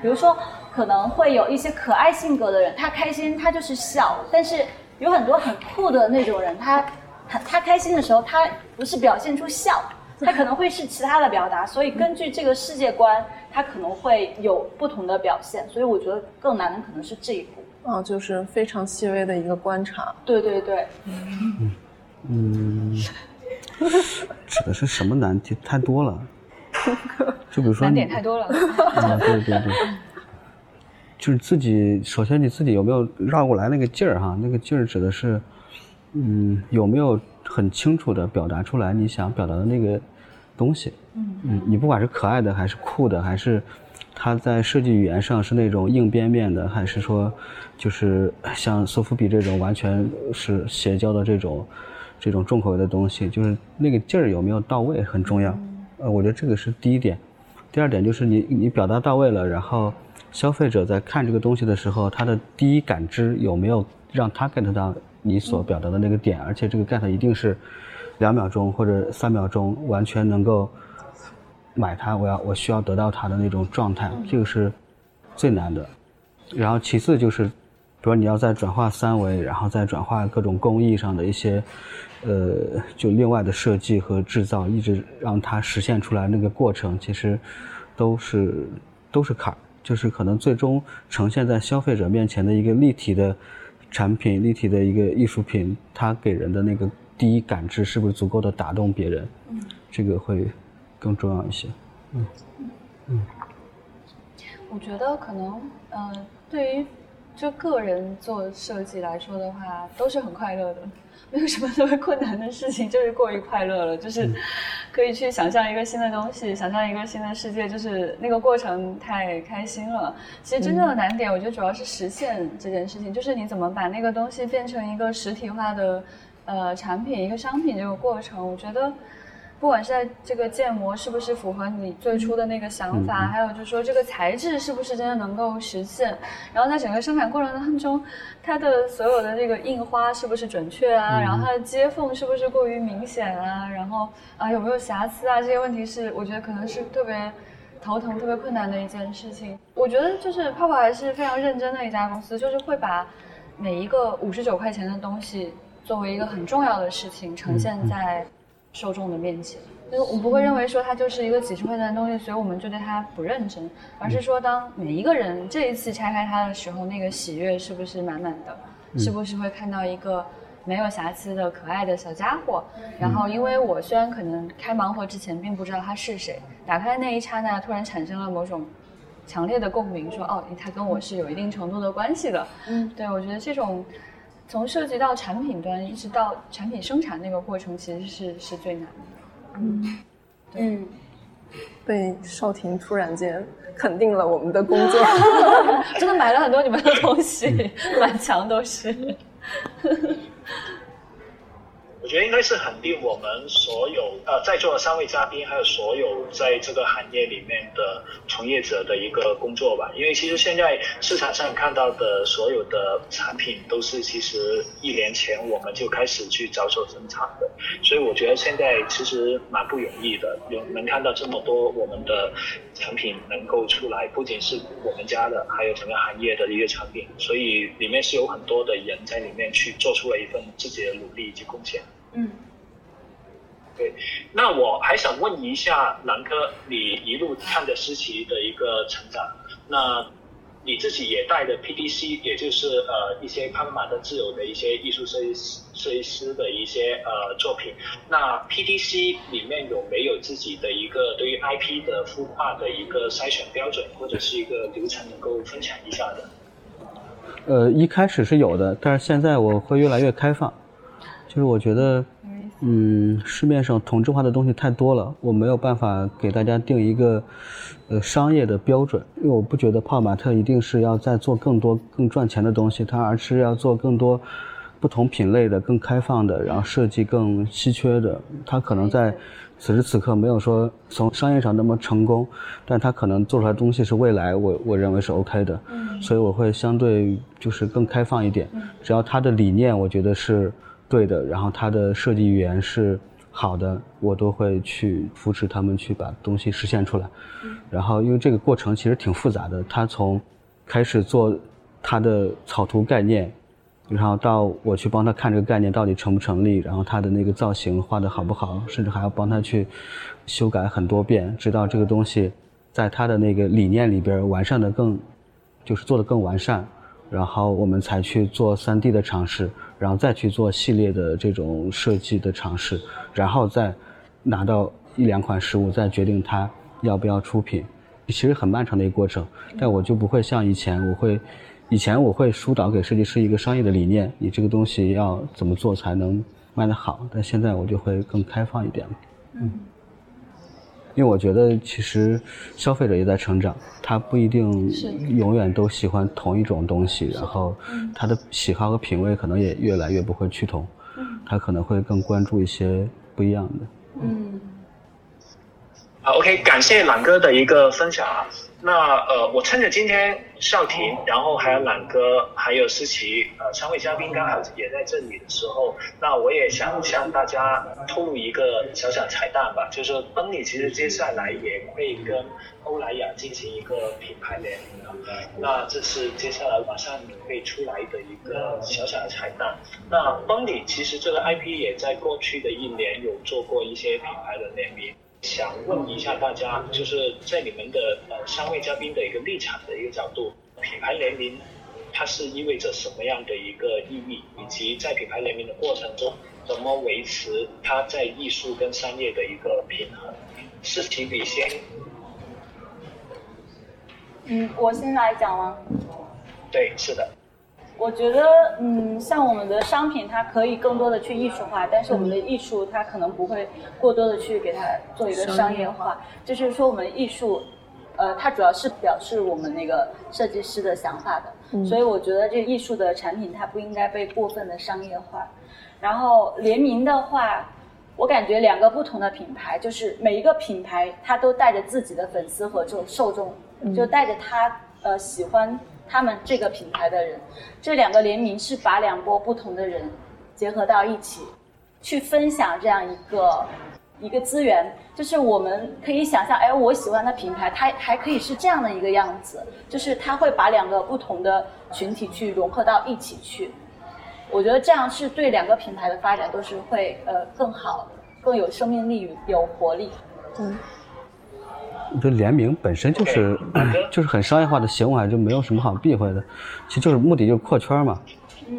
C: 比如说，可能会有一些可爱性格的人，他开心他就是笑；但是有很多很酷的那种人，他他他开心的时候，他不是表现出笑，他可能会是其他的表达。所以根据这个世界观，它可能会有不同的表现。所以我觉得更难的可能是这一步。
B: 啊，就是非常细微的一个观察。
C: 对对对。
E: 嗯嗯。指的是什么难题？太多了，就比如说
D: 难点太多了。
E: 啊，对对对，就是自己首先你自己有没有绕过来那个劲儿哈？那个劲儿指的是，嗯，有没有很清楚的表达出来你想表达的那个东西？嗯嗯，你不管是可爱的还是酷的，还是它在设计语言上是那种硬边边的，还是说就是像索夫比这种完全是邪教的这种。这种重口味的东西，就是那个劲儿有没有到位很重要。呃，我觉得这个是第一点。第二点就是你你表达到位了，然后消费者在看这个东西的时候，他的第一感知有没有让他 get 到你所表达的那个点，而且这个 get 一定是两秒钟或者三秒钟完全能够买它，我要我需要得到它的那种状态，这个是最难的。然后其次就是。比如你要再转化三维，然后再转化各种工艺上的一些，呃，就另外的设计和制造，一直让它实现出来那个过程，其实都是都是坎儿。就是可能最终呈现在消费者面前的一个立体的产品、立体的一个艺术品，它给人的那个第一感知是不是足够的打动别人？嗯，这个会更重要一些。嗯
D: 嗯，我觉得可能，呃，对于。就个人做设计来说的话，都是很快乐的，没有什么特别困难的事情，就是过于快乐了。就是可以去想象一个新的东西，想象一个新的世界，就是那个过程太开心了。其实真正的难点，我觉得主要是实现这件事情，就是你怎么把那个东西变成一个实体化的呃产品，一个商品这个过程，我觉得不管是在这个建模是不是符合你最初的那个想法，还有就是说这个材质是不是真的能够实现，然后在整个生产过程当中，它的所有的这个印花是不是准确啊，然后它的接缝是不是过于明显啊，然后啊有没有瑕疵啊，这些问题是我觉得可能是特别头疼、特别困难的一件事情。我觉得就是泡泡还是非常认真的一家公司，就是会把每一个五十九块钱的东西作为一个很重要的事情呈现在。受众的面前，就是我不会认为说它就是一个几十块钱的东西，所以我们就对它不认真，而是说当每一个人这一次拆开它的时候，那个喜悦是不是满满的，是不是会看到一个没有瑕疵的可爱的小家伙？然后，因为我虽然可能开盲盒之前并不知道他是谁，打开那一刹那突然产生了某种强烈的共鸣，说哦，他跟我是有一定程度的关系的。嗯，对我觉得这种。从设计到产品端，一直到产品生产那个过程，其实是是最难的。嗯
B: 嗯，被少婷突然间肯定了我们的工作，
D: 真的买了很多你们的东西，满墙都是。
F: 我觉得应该是肯定我们所有呃在座的三位嘉宾，还有所有在这个行业里面的从业者的一个工作吧。因为其实现在市场上看到的所有的产品，都是其实一年前我们就开始去着手生产的。所以我觉得现在其实蛮不容易的，有能看到这么多我们的产品能够出来，不仅是我们家的，还有整个行业的一个产品。所以里面是有很多的人在里面去做出了一份自己的努力以及贡献。嗯，对，那我还想问一下南哥，你一路看着思琪的一个成长，那你自己也带着 PDC，也就是呃一些潘马的自由的一些艺术设计师设计师的一些呃作品，那 PDC 里面有没有自己的一个对于 IP 的孵化的一个筛选标准或者是一个流程能够分享一下的？
E: 呃，一开始是有的，但是现在我会越来越开放。就是我觉得，嗯，市面上同质化的东西太多了，我没有办法给大家定一个，呃，商业的标准，因为我不觉得泡玛特一定是要再做更多更赚钱的东西，它而是要做更多不同品类的、更开放的，然后设计更稀缺的。它可能在此时此刻没有说从商业上那么成功，但它可能做出来的东西是未来我我认为是 OK 的，所以我会相对就是更开放一点，只要它的理念我觉得是。对的，然后它的设计语言是好的，我都会去扶持他们去把东西实现出来。然后，因为这个过程其实挺复杂的，他从开始做他的草图概念，然后到我去帮他看这个概念到底成不成立，然后他的那个造型画的好不好，甚至还要帮他去修改很多遍，直到这个东西在他的那个理念里边完善的更，就是做的更完善。然后我们才去做 3D 的尝试，然后再去做系列的这种设计的尝试，然后再拿到一两款实物，再决定它要不要出品。其实很漫长的一个过程，但我就不会像以前，我会以前我会疏导给设计师一个商业的理念，你这个东西要怎么做才能卖得好，但现在我就会更开放一点了。嗯。因为我觉得，其实消费者也在成长，他不一定永远都喜欢同一种东西，然后他的喜好和品味可能也越来越不会趋同，他可能会更关注一些不一样的。嗯。
F: 好，OK，感谢朗哥的一个分享啊。那呃，我趁着今天少婷，然后还有朗哥，还有思琪，呃，三位嘉宾刚好也在这里的时候，那我也想向大家透露一个小小彩蛋吧，就是奔尼其实接下来也会跟欧莱雅进行一个品牌联名的，那这是接下来马上会出来的一个小小的彩蛋。那奔尼其实这个 IP 也在过去的一年有做过一些品牌的联名。想问一下大家，就是在你们的呃三位嘉宾的一个立场的一个角度，品牌联名它是意味着什么样的一个意义，以及在品牌联名的过程中，怎么维持它在艺术跟商业的一个平衡？是提笔先？
C: 嗯，我先来讲吗？
F: 对，是的。
C: 我觉得，嗯，像我们的商品，它可以更多的去艺术化，但是我们的艺术，它可能不会过多的去给它做一个商业化。就是说，我们艺术，呃，它主要是表示我们那个设计师的想法的。所以我觉得，这艺术的产品，它不应该被过分的商业化。然后联名的话，我感觉两个不同的品牌，就是每一个品牌它都带着自己的粉丝和这种受众，就带着他呃喜欢他们这个品牌的人，这两个联名是把两波不同的人结合到一起，去分享这样一个。一个资源，就是我们可以想象，哎，我喜欢的品牌，它还可以是这样的一个样子，就是它会把两个不同的群体去融合到一起去。我觉得这样是对两个品牌的发展都是会呃更好、更有生命力、有活力。嗯，
E: 我觉得联名本身就是 就是很商业化的行为，就没有什么好避讳的，其实就是目的就是扩圈嘛。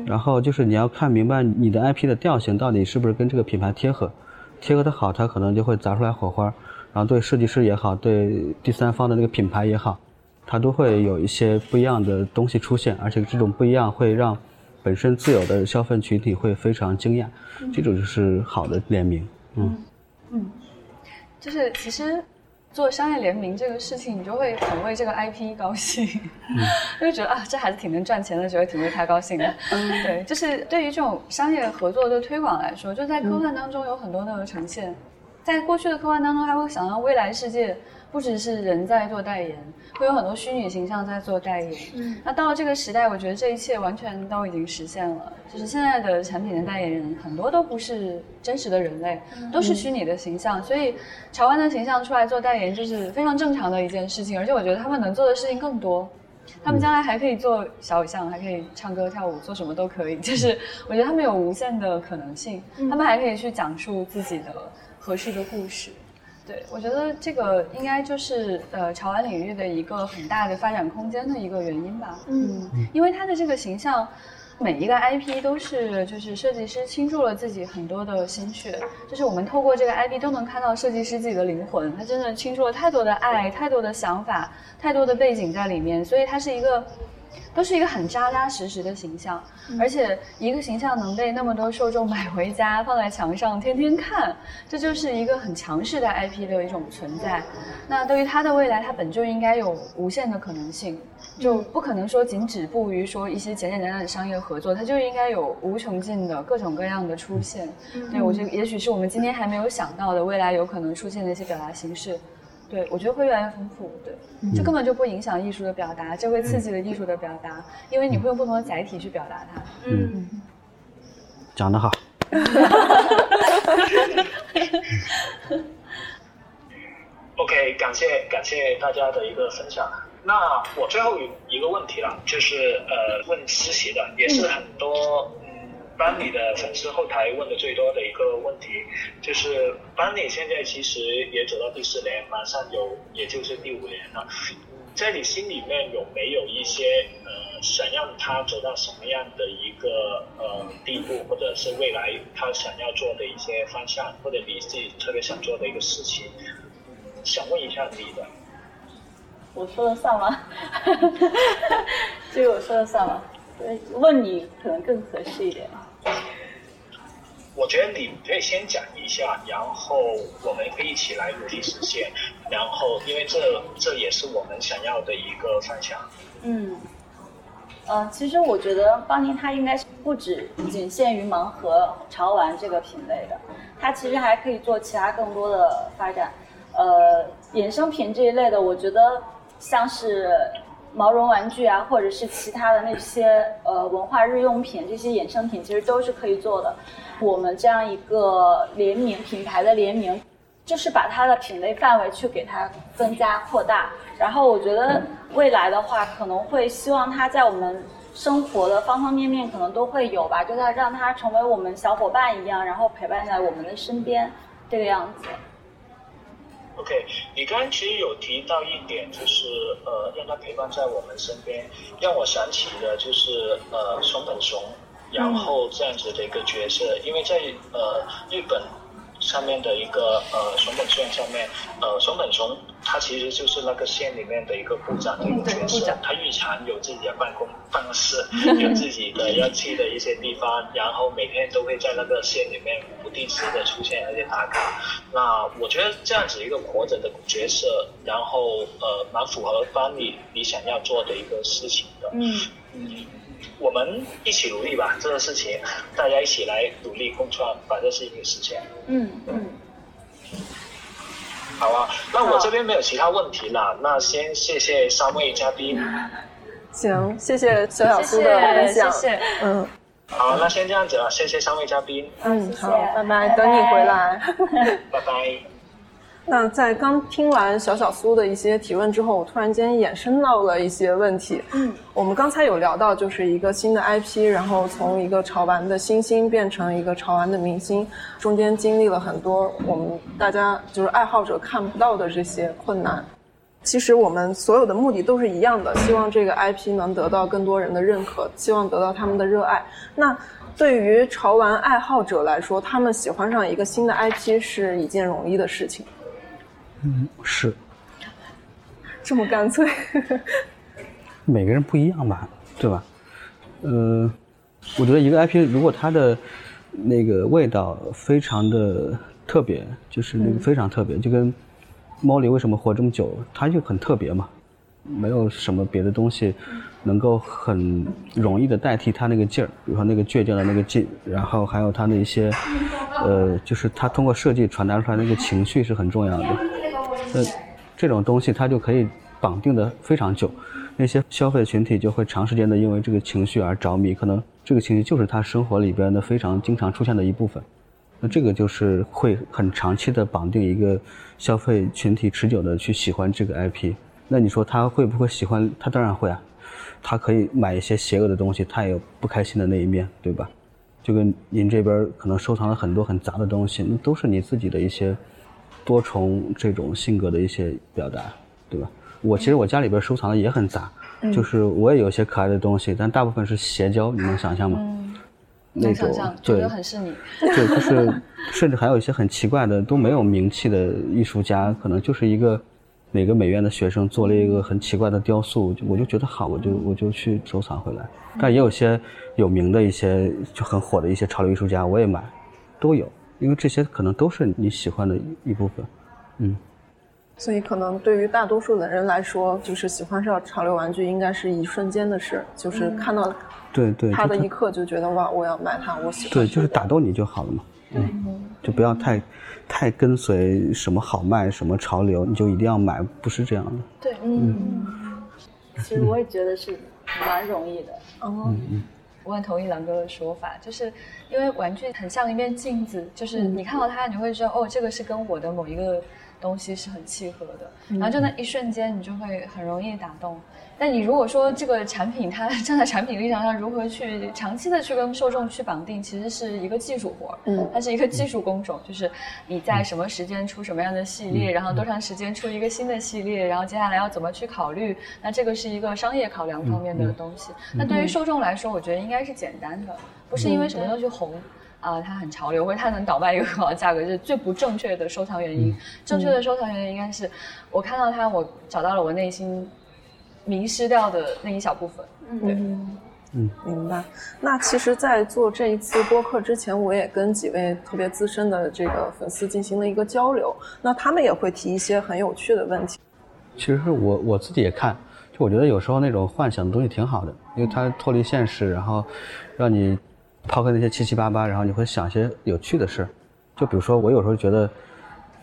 E: 然后就是你要看明白你的 IP 的调性到底是不是跟这个品牌贴合。贴合的好，它可能就会砸出来火花，然后对设计师也好，对第三方的那个品牌也好，它都会有一些不一样的东西出现，而且这种不一样会让本身自有的消费群体会非常惊讶，这种就是好的联名，嗯，
D: 嗯，就是其实。做商业联名这个事情，你就会很为这个 IP 高兴，就觉得啊，这孩子挺能赚钱的，觉得挺为他高兴的。嗯，对，就是对于这种商业合作的推广来说，就在科幻当中有很多的呈现，在过去的科幻当中，还会想到未来世界。不只是人在做代言，会有很多虚拟形象在做代言。嗯，那到了这个时代，我觉得这一切完全都已经实现了。就是现在的产品的代言人很多都不是真实的人类，都是虚拟的形象。所以潮玩的形象出来做代言，就是非常正常的一件事情。而且我觉得他们能做的事情更多，他们将来还可以做小偶像，还可以唱歌跳舞，做什么都可以。就是我觉得他们有无限的可能性，他们还可以去讲述自己的合适的故事。对，我觉得这个应该就是呃潮玩领域的一个很大的发展空间的一个原因吧。嗯，因为它的这个形象，每一个 IP 都是就是设计师倾注了自己很多的心血，就是我们透过这个 IP 都能看到设计师自己的灵魂，他真的倾注了太多的爱、太多的想法、太多的背景在里面，所以它是一个。都是一个很扎扎实实的形象，而且一个形象能被那么多受众买回家，放在墙上天天看，这就是一个很强势的 IP 的一种存在。那对于它的未来，它本就应该有无限的可能性，就不可能说仅止步于说一些简简单单的商业合作，它就应该有无穷尽的各种各样的出现。对我觉得，也许是我们今天还没有想到的未来有可能出现的一些表达形式。对，我觉得会越来越丰富。对，这根本就不影响艺术的表达，这会刺激了艺术的表达，因为你会用不同的载体去表达它。嗯，
E: 讲得好。
F: OK，感谢感谢大家的一个分享。那我最后一个问题了，就是呃问思琪的，也是很多。班里的粉丝后台问的最多的一个问题，就是班里现在其实也走到第四年，马上有也就是第五年了，在你心里面有没有一些呃想让他走到什么样的一个呃地步，或者是未来他想要做的一些方向，或者你自己特别想做的一个事情，想问一下你的。
C: 我说的算吗？这个我说的算吗？问你可能更合适一点吧。
F: 我觉得你可以先讲一下，然后我们可以一起来努力实现。然后，因为这这也是我们想要的一个方向。
C: 嗯，呃，其实我觉得邦尼它应该是不止仅限于盲盒潮玩这个品类的，它其实还可以做其他更多的发展。呃，衍生品这一类的，我觉得像是。毛绒玩具啊，或者是其他的那些呃文化日用品，这些衍生品其实都是可以做的。我们这样一个联名品牌的联名，就是把它的品类范围去给它增加扩大。然后我觉得未来的话，可能会希望它在我们生活的方方面面可能都会有吧，就它让它成为我们小伙伴一样，然后陪伴在我们的身边这个样子。
F: OK，你刚刚其实有提到一点，就是呃，让它陪伴在我们身边，让我想起的就是呃，松本熊，然后这样子的一个角色，因为在呃日本。上面的一个呃熊本县上面，呃熊本熊他其实就是那个县里面的一个部长的一个角色，他日常有自己的办公办公室，有自己的要去的一些地方，然后每天都会在那个县里面不定时的出现而且打卡。那我觉得这样子一个活着的角色，然后呃蛮符合班里你想要做的一个事情的。嗯嗯。我们一起努力吧，这个事情大家一起来努力共创，把这事情给实现。
C: 嗯嗯。
F: 好啊，那我这边没有其他问题了，那先谢谢三位嘉宾。
B: 行，谢谢小小苏的分享。
C: 谢谢。
B: 嗯。
F: 好，那先这样子了，谢谢三位嘉宾。
B: 嗯，好，拜拜，等你回来。
F: 拜拜。
B: 那在刚听完小小苏的一些提问之后，我突然间衍生到了一些问题。嗯，我们刚才有聊到，就是一个新的 IP，然后从一个潮玩的新星变成一个潮玩的明星，中间经历了很多我们大家就是爱好者看不到的这些困难。其实我们所有的目的都是一样的，希望这个 IP 能得到更多人的认可，希望得到他们的热爱。那对于潮玩爱好者来说，他们喜欢上一个新的 IP 是一件容易的事情。
E: 嗯，是，
B: 这么干脆。
E: 每个人不一样吧，对吧？呃，我觉得一个 IP 如果它的那个味道非常的特别，就是那个非常特别，就跟猫里为什么活这么久，它就很特别嘛，没有什么别的东西能够很容易的代替它那个劲儿，比如说那个倔强的那个劲，然后还有它的一些，呃，就是它通过设计传达出来那个情绪是很重要的。那这种东西它就可以绑定的非常久，那些消费群体就会长时间的因为这个情绪而着迷，可能这个情绪就是他生活里边的非常经常出现的一部分。那这个就是会很长期的绑定一个消费群体，持久的去喜欢这个 IP。那你说他会不会喜欢？他当然会啊，他可以买一些邪恶的东西，他也有不开心的那一面，对吧？就跟您这边可能收藏了很多很杂的东西，那都是你自己的一些。多重这种性格的一些表达，对吧？我其实我家里边收藏的也很杂，就是我也有些可爱的东西，但大部分是邪教，你能想象吗？
D: 那种对，很是你。
E: 对，就是甚至还有一些很奇怪的都没有名气的艺术家，可能就是一个哪个美院的学生做了一个很奇怪的雕塑，我就觉得好，我就我就去收藏回来。但也有些有名的一些就很火的一些潮流艺术家，我也买，都有。因为这些可能都是你喜欢的一部分，嗯，
B: 所以可能对于大多数的人来说，就是喜欢上潮流玩具应该是一瞬间的事，就是看到
E: 对对
B: 他的一刻就觉得哇，我要买它，我喜欢。
E: 对，就是打动你就好了嘛，嗯，就不要太太跟随什么好卖什么潮流，你就一定要买，不是这样的。
C: 对，嗯，其实我也觉得是蛮容易的，哦
D: 嗯。我很同意狼哥的说法，就是因为玩具很像一面镜子，就是你看到它，你会说哦，这个是跟我的某一个东西是很契合的，然后就那一瞬间，你就会很容易打动。但你如果说这个产品它站在产品立场上如何去长期的去跟受众去绑定，其实是一个技术活，嗯，它是一个技术工种，就是你在什么时间出什么样的系列，然后多长时间出一个新的系列，然后接下来要怎么去考虑，那这个是一个商业考量方面的东西。那对于受众来说，我觉得应该是简单的，不是因为什么东西红啊，它很潮流，或者它能倒卖一个很好的价格，这是最不正确的收藏原因。正确的收藏原因应该是我看到它，我找到了我内心。迷失掉的那一小部分，对，
B: 嗯，明白。那其实，在做这一次播客之前，我也跟几位特别资深的这个粉丝进行了一个交流，那他们也会提一些很有趣的问题。
E: 其实我我自己也看，就我觉得有时候那种幻想的东西挺好的，因为它脱离现实，然后让你抛开那些七七八八，然后你会想些有趣的事。就比如说，我有时候觉得，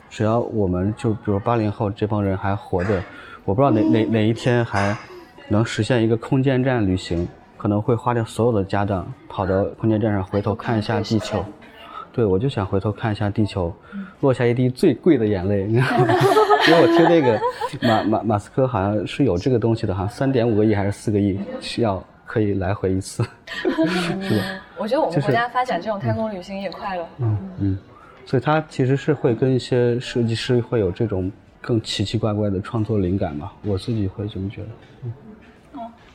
E: 只要我们就比如八零后这帮人还活着。我不知道哪哪哪一天还能实现一个空间站旅行，可能会花掉所有的家当，跑到空间站上回头看一下地球。对，我就想回头看一下地球，落下一滴最贵的眼泪。你知道吗因为我听那个马马马斯克好像是有这个东西的，好像三点五个亿还是四个亿需要可以来回一次，是吧？
D: 我觉得我们国家发展这种太空旅行也快了。
E: 嗯嗯，所以他其实是会跟一些设计师会有这种。更奇奇怪怪的创作灵感吧，我自己会这么觉得。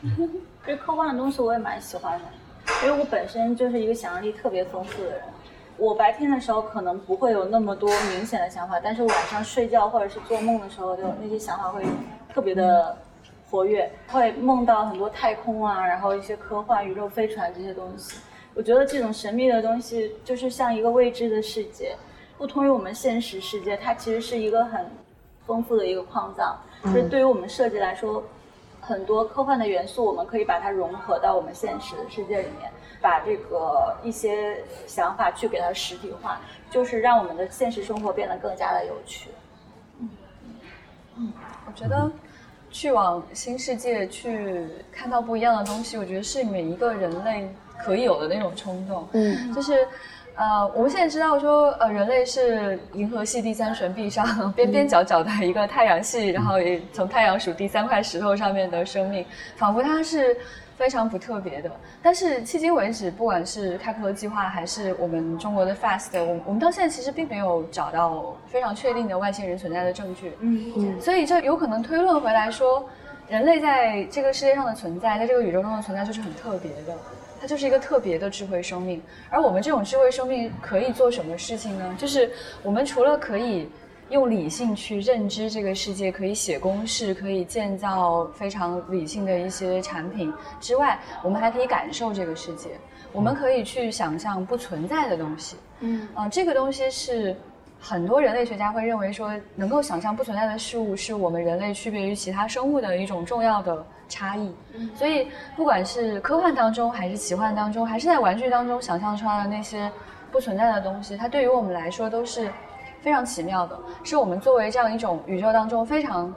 C: 嗯，对 科幻的东西我也蛮喜欢的，因为我本身就是一个想象力特别丰富的人。我白天的时候可能不会有那么多明显的想法，但是晚上睡觉或者是做梦的时候，就那些想法会特别的活跃，会梦到很多太空啊，然后一些科幻、宇宙飞船这些东西。我觉得这种神秘的东西就是像一个未知的世界，不同于我们现实世界，它其实是一个很。丰富的一个矿藏，就是对于我们设计来说，很多科幻的元素，我们可以把它融合到我们现实世界里面，把这个一些想法去给它实体化，就是让我们的现实生活变得更加的有趣。
D: 嗯嗯，我觉得去往新世界去看到不一样的东西，我觉得是每一个人类可以有的那种冲动。嗯，就是。呃，我们现在知道说，呃，人类是银河系第三悬臂上边边角角的一个太阳系，然后也从太阳数第三块石头上面的生命，仿佛它是非常不特别的。但是迄今为止，不管是开普勒计划还是我们中国的 FAST，我我们到现在其实并没有找到非常确定的外星人存在的证据。嗯嗯。所以这有可能推论回来说，人类在这个世界上的存在，在这个宇宙中的存在就是很特别的。它就是一个特别的智慧生命，而我们这种智慧生命可以做什么事情呢？就是我们除了可以用理性去认知这个世界，可以写公式，可以建造非常理性的一些产品之外，我们还可以感受这个世界。我们可以去想象不存在的东西。嗯，啊，这个东西是很多人类学家会认为说，能够想象不存在的事物，是我们人类区别于其他生物的一种重要的。差异，所以不管是科幻当中，还是奇幻当中，还是在玩具当中想象出来的那些不存在的东西，它对于我们来说都是非常奇妙的，是我们作为这样一种宇宙当中非常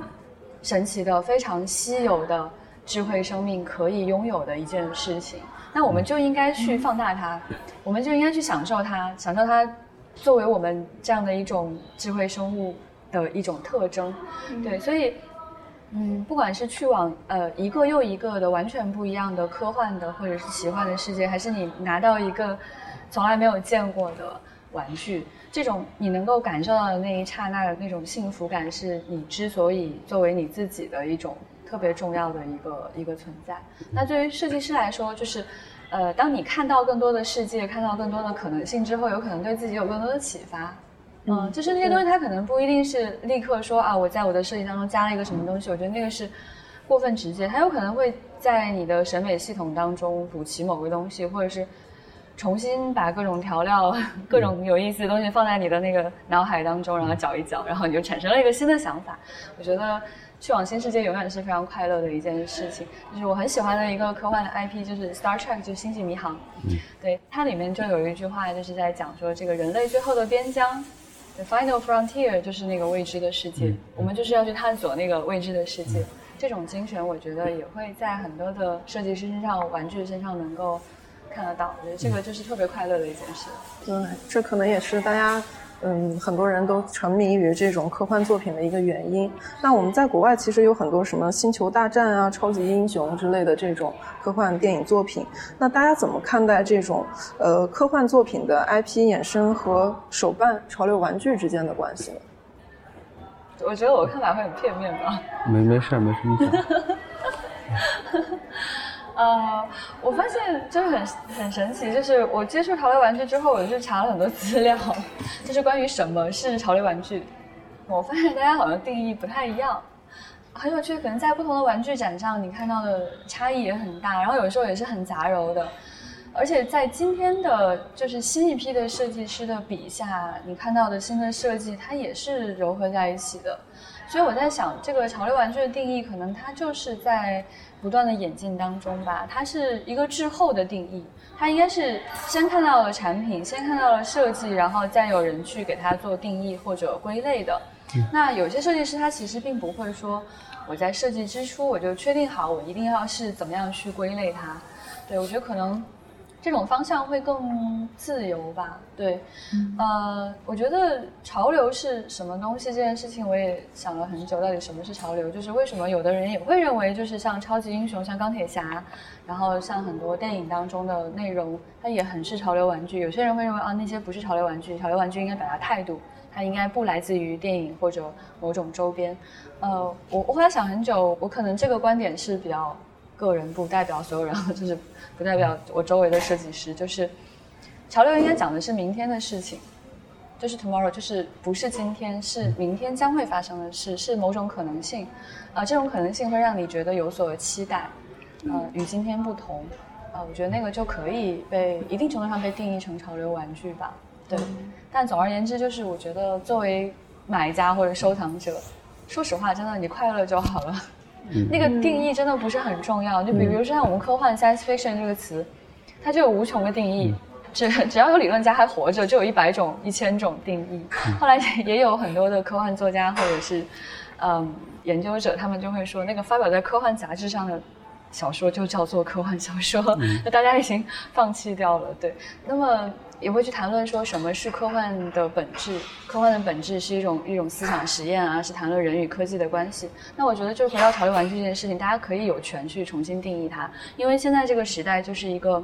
D: 神奇的、非常稀有的智慧生命可以拥有的一件事情。那我们就应该去放大它，我们就应该去享受它，享受它作为我们这样的一种智慧生物的一种特征。对，所以。嗯，不管是去往呃一个又一个的完全不一样的科幻的或者是奇幻的世界，还是你拿到一个从来没有见过的玩具，这种你能够感受到的那一刹那的那种幸福感，是你之所以作为你自己的一种特别重要的一个一个存在。那对于设计师来说，就是呃，当你看到更多的世界，看到更多的可能性之后，有可能对自己有更多的启发。嗯，就是那些东西，它可能不一定是立刻说啊，我在我的设计当中加了一个什么东西，我觉得那个是过分直接。它有可能会在你的审美系统当中补齐某个东西，或者是重新把各种调料、各种有意思的东西放在你的那个脑海当中，然后搅一搅，然后你就产生了一个新的想法。我觉得去往新世界永远是非常快乐的一件事情。就是我很喜欢的一个科幻的 IP，就是 Star Trek，就星际迷航。嗯，对，它里面就有一句话，就是在讲说这个人类最后的边疆。The final frontier 就是那个未知的世界，我们就是要去探索那个未知的世界。这种精神，我觉得也会在很多的设计师身上、玩具身上能够看得到。我觉得这个就是特别快乐的一件事。
B: 对，这可能也是大家。嗯，很多人都沉迷于这种科幻作品的一个原因。那我们在国外其实有很多什么星球大战啊、超级英雄之类的这种科幻电影作品。那大家怎么看待这种呃科幻作品的 IP 衍生和手办潮流玩具之间的关系呢？
D: 我觉得我看法会很片面吧。
E: 没没事没事，你讲。
D: 呃，我发现就是很很神奇，就是我接触潮流玩具之后，我就查了很多资料，就是关于什么是潮流玩具。我发现大家好像定义不太一样，很有趣，可能在不同的玩具展上，你看到的差异也很大，然后有时候也是很杂糅的。而且在今天的就是新一批的设计师的笔下，你看到的新的设计，它也是糅合在一起的。所以我在想，这个潮流玩具的定义，可能它就是在。不断的演进当中吧，它是一个滞后的定义，它应该是先看到了产品，先看到了设计，然后再有人去给它做定义或者归类的。那有些设计师他其实并不会说，我在设计之初我就确定好我一定要是怎么样去归类它。对我觉得可能。这种方向会更自由吧？对，呃，我觉得潮流是什么东西这件事情，我也想了很久。到底什么是潮流？就是为什么有的人也会认为，就是像超级英雄，像钢铁侠，然后像很多电影当中的内容，它也很是潮流玩具。有些人会认为啊，那些不是潮流玩具，潮流玩具应该表达态度，它应该不来自于电影或者某种周边。呃，我我后来想很久，我可能这个观点是比较个人，不代表所有人，就是。不代表我周围的设计师，就是潮流应该讲的是明天的事情，就是 tomorrow，就是不是今天，是明天将会发生的事，是某种可能性，啊，这种可能性会让你觉得有所期待，呃，与今天不同，啊，我觉得那个就可以被一定程度上被定义成潮流玩具吧，对。但总而言之，就是我觉得作为买家或者收藏者，说实话，真的你快乐就好了。那个定义真的不是很重要。就比如说像我们科幻 science fiction 这个词，它就有无穷的定义。只只要有理论家还活着，就有一百种、一千种定义。后来也有很多的科幻作家或者是嗯研究者，他们就会说，那个发表在科幻杂志上的小说就叫做科幻小说，那大家已经放弃掉了。对，那么也会去谈论说什么是科幻的本质？科幻的本质是一种一种思想实验啊，是谈论人与科技的关系。那我觉得，就回到潮流玩具这件事情，大家可以有权去重新定义它，因为现在这个时代就是一个。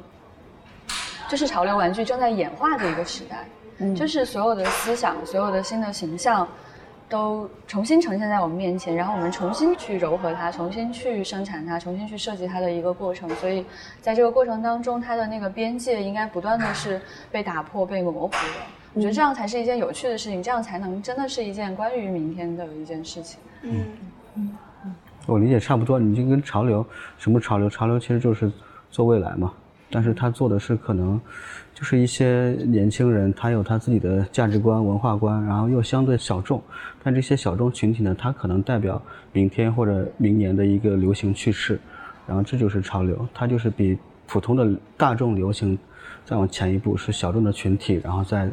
D: 就是潮流玩具正在演化的一个时代，就是所有的思想、所有的新的形象，都重新呈现在我们面前，然后我们重新去柔和它，重新去生产它，重新去设计它的一个过程。所以，在这个过程当中，它的那个边界应该不断的是被打破、被模糊的。我觉得这样才是一件有趣的事情，这样才能真的是一件关于明天的一件事情。嗯
E: 嗯嗯，我理解差不多。你就跟潮流，什么潮流？潮流其实就是做未来嘛。但是他做的是可能，就是一些年轻人，他有他自己的价值观、文化观，然后又相对小众。但这些小众群体呢，他可能代表明天或者明年的一个流行趋势，然后这就是潮流。它就是比普通的大众流行再往前一步，是小众的群体，然后在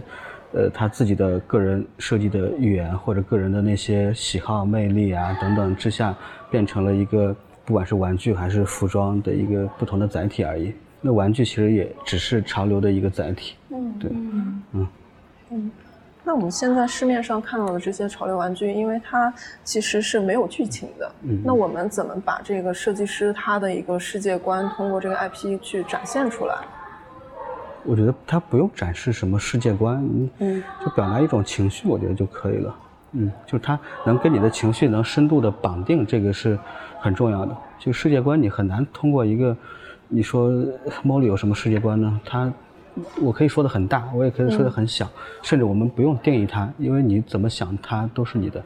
E: 呃他自己的个人设计的语言或者个人的那些喜好、魅力啊等等之下，变成了一个不管是玩具还是服装的一个不同的载体而已。那玩具其实也只是潮流的一个载体。嗯，对，嗯
B: 嗯嗯。那我们现在市面上看到的这些潮流玩具，因为它其实是没有剧情的。嗯。那我们怎么把这个设计师他的一个世界观通过这个 IP 去展现出来？
E: 我觉得他不用展示什么世界观，嗯，就表达一种情绪，我觉得就可以了。嗯，就是他能跟你的情绪能深度的绑定，这个是很重要的。就世界观，你很难通过一个。你说猫里有什么世界观呢？它，我可以说的很大，我也可以说的很小，甚至我们不用定义它，因为你怎么想它都是你的。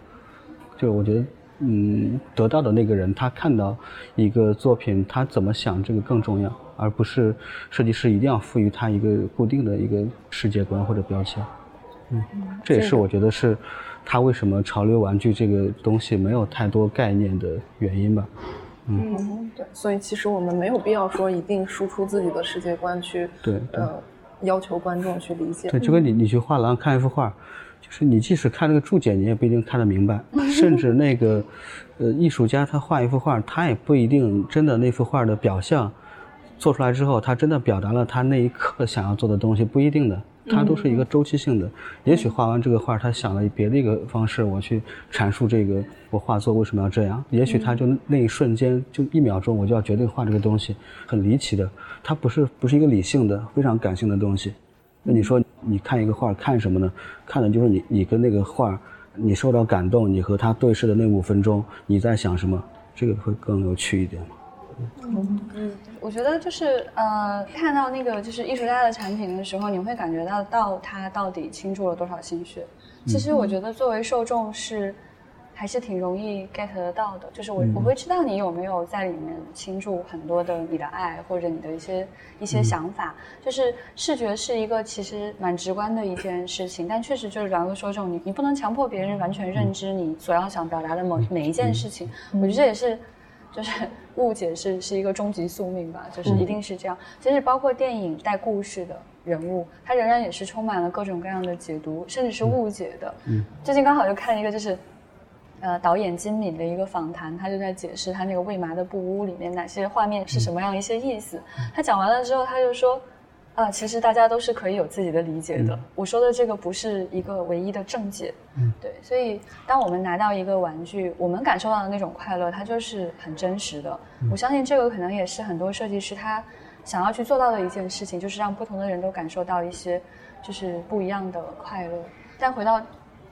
E: 就我觉得，嗯，得到的那个人他看到一个作品，他怎么想这个更重要，而不是设计师一定要赋予他一个固定的一个世界观或者标签。嗯，这也是我觉得是，他为什么潮流玩具这个东西没有太多概念的原因吧。
B: 嗯，对，所以其实我们没有必要说一定输出自己的世界观去，
E: 对，呃，
B: 要求观众去理解。
E: 对，就跟你你去画廊看一幅画，就是你即使看那个注解，你也不一定看得明白。甚至那个，呃，艺术家他画一幅画，他也不一定真的那幅画的表象做出来之后，他真的表达了他那一刻想要做的东西，不一定的。它都是一个周期性的，也许画完这个画，他想了别的一个方式，我去阐述这个我画作为什么要这样。也许他就那一瞬间，就一秒钟，我就要决定画这个东西，很离奇的。它不是不是一个理性的、非常感性的东西。那你说你看一个画，看什么呢？看的就是你你跟那个画，你受到感动，你和他对视的那五分钟，你在想什么？这个会更有趣一点。
D: 嗯嗯，我觉得就是呃，看到那个就是艺术家的产品的时候，你会感觉到到他到底倾注了多少心血。其实我觉得作为受众是还是挺容易 get 得到的，就是我我会知道你有没有在里面倾注很多的你的爱或者你的一些一些想法。就是视觉是一个其实蛮直观的一件事情，但确实就是两个受众，你你不能强迫别人完全认知你所要想表达的某每一件事情。我觉得这也是。就是误解是是一个终极宿命吧，就是一定是这样。其实包括电影带故事的人物，它仍然也是充满了各种各样的解读，甚至是误解的。嗯，最近刚好就看一个，就是呃导演金敏的一个访谈，他就在解释他那个未麻的布屋里面哪些画面是什么样一些意思。他讲完了之后，他就说。啊，其实大家都是可以有自己的理解的。我说的这个不是一个唯一的正解，嗯，对。所以，当我们拿到一个玩具，我们感受到的那种快乐，它就是很真实的。我相信这个可能也是很多设计师他想要去做到的一件事情，就是让不同的人都感受到一些就是不一样的快乐。但回到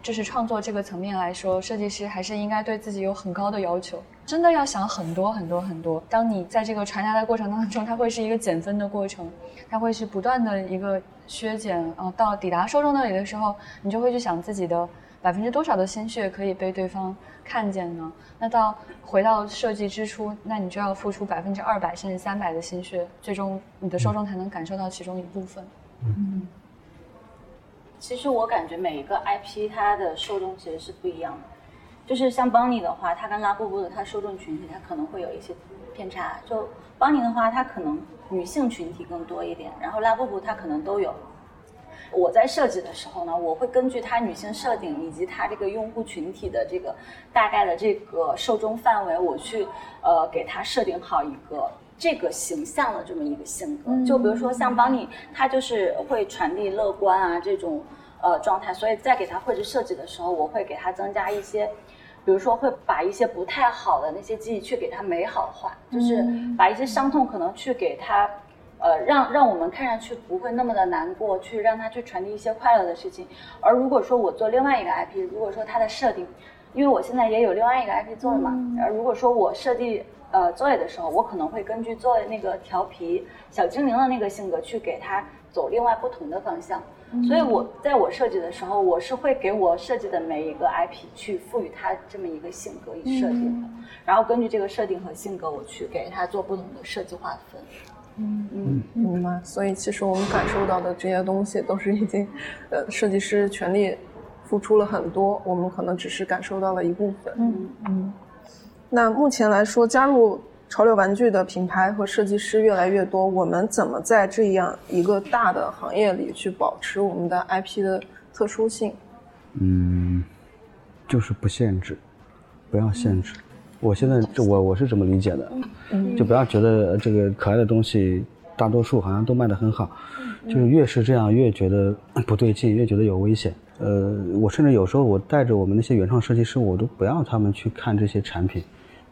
D: 就是创作这个层面来说，设计师还是应该对自己有很高的要求。真的要想很多很多很多。当你在这个传达的过程当中，它会是一个减分的过程，它会是不断的一个削减呃。到抵达受众那里的时候，你就会去想自己的百分之多少的心血可以被对方看见呢？那到回到设计之初，那你就要付出百分之二百甚至三百的心血，最终你的受众才能感受到其中一部分。嗯。
C: 其实我感觉每一个 IP 它的受众其实是不一样的。就是像邦尼的话，它跟拉布布的它受众群体它可能会有一些偏差。就邦尼的话，它可能女性群体更多一点，然后拉布布它可能都有。我在设计的时候呢，我会根据它女性设定以及它这个用户群体的这个大概的这个受众范围，我去呃给它设定好一个这个形象的这么一个性格。就比如说像邦尼，它就是会传递乐观啊这种。呃，状态，所以在给他绘制设计的时候，我会给他增加一些，比如说会把一些不太好的那些记忆去给它美好化，就是把一些伤痛可能去给它，呃，让让我们看上去不会那么的难过，去让它去传递一些快乐的事情。而如果说我做另外一个 IP，如果说它的设定，因为我现在也有另外一个 IP 做了嘛，而，如果说我设计呃 Zoe 的时候，我可能会根据 Zoe 那个调皮小精灵的那个性格去给他走另外不同的方向。所以我在我设计的时候，我是会给我设计的每一个 IP 去赋予它这么一个性格与设定的，然后根据这个设定和性格，我去给它做不同的设计划分。
B: 嗯嗯，明白。所以其实我们感受到的这些东西，都是已经，呃，设计师全力付出了很多，我们可能只是感受到了一部分。嗯嗯。那目前来说，加入。潮流玩具的品牌和设计师越来越多，我们怎么在这样一个大的行业里去保持我们的 IP 的特殊性？
E: 嗯，就是不限制，不要限制。我现在这我我是这么理解的，就不要觉得这个可爱的东西大多数好像都卖得很好，就是越是这样越觉得不对劲，越觉得有危险。呃，我甚至有时候我带着我们那些原创设计师，我都不要他们去看这些产品。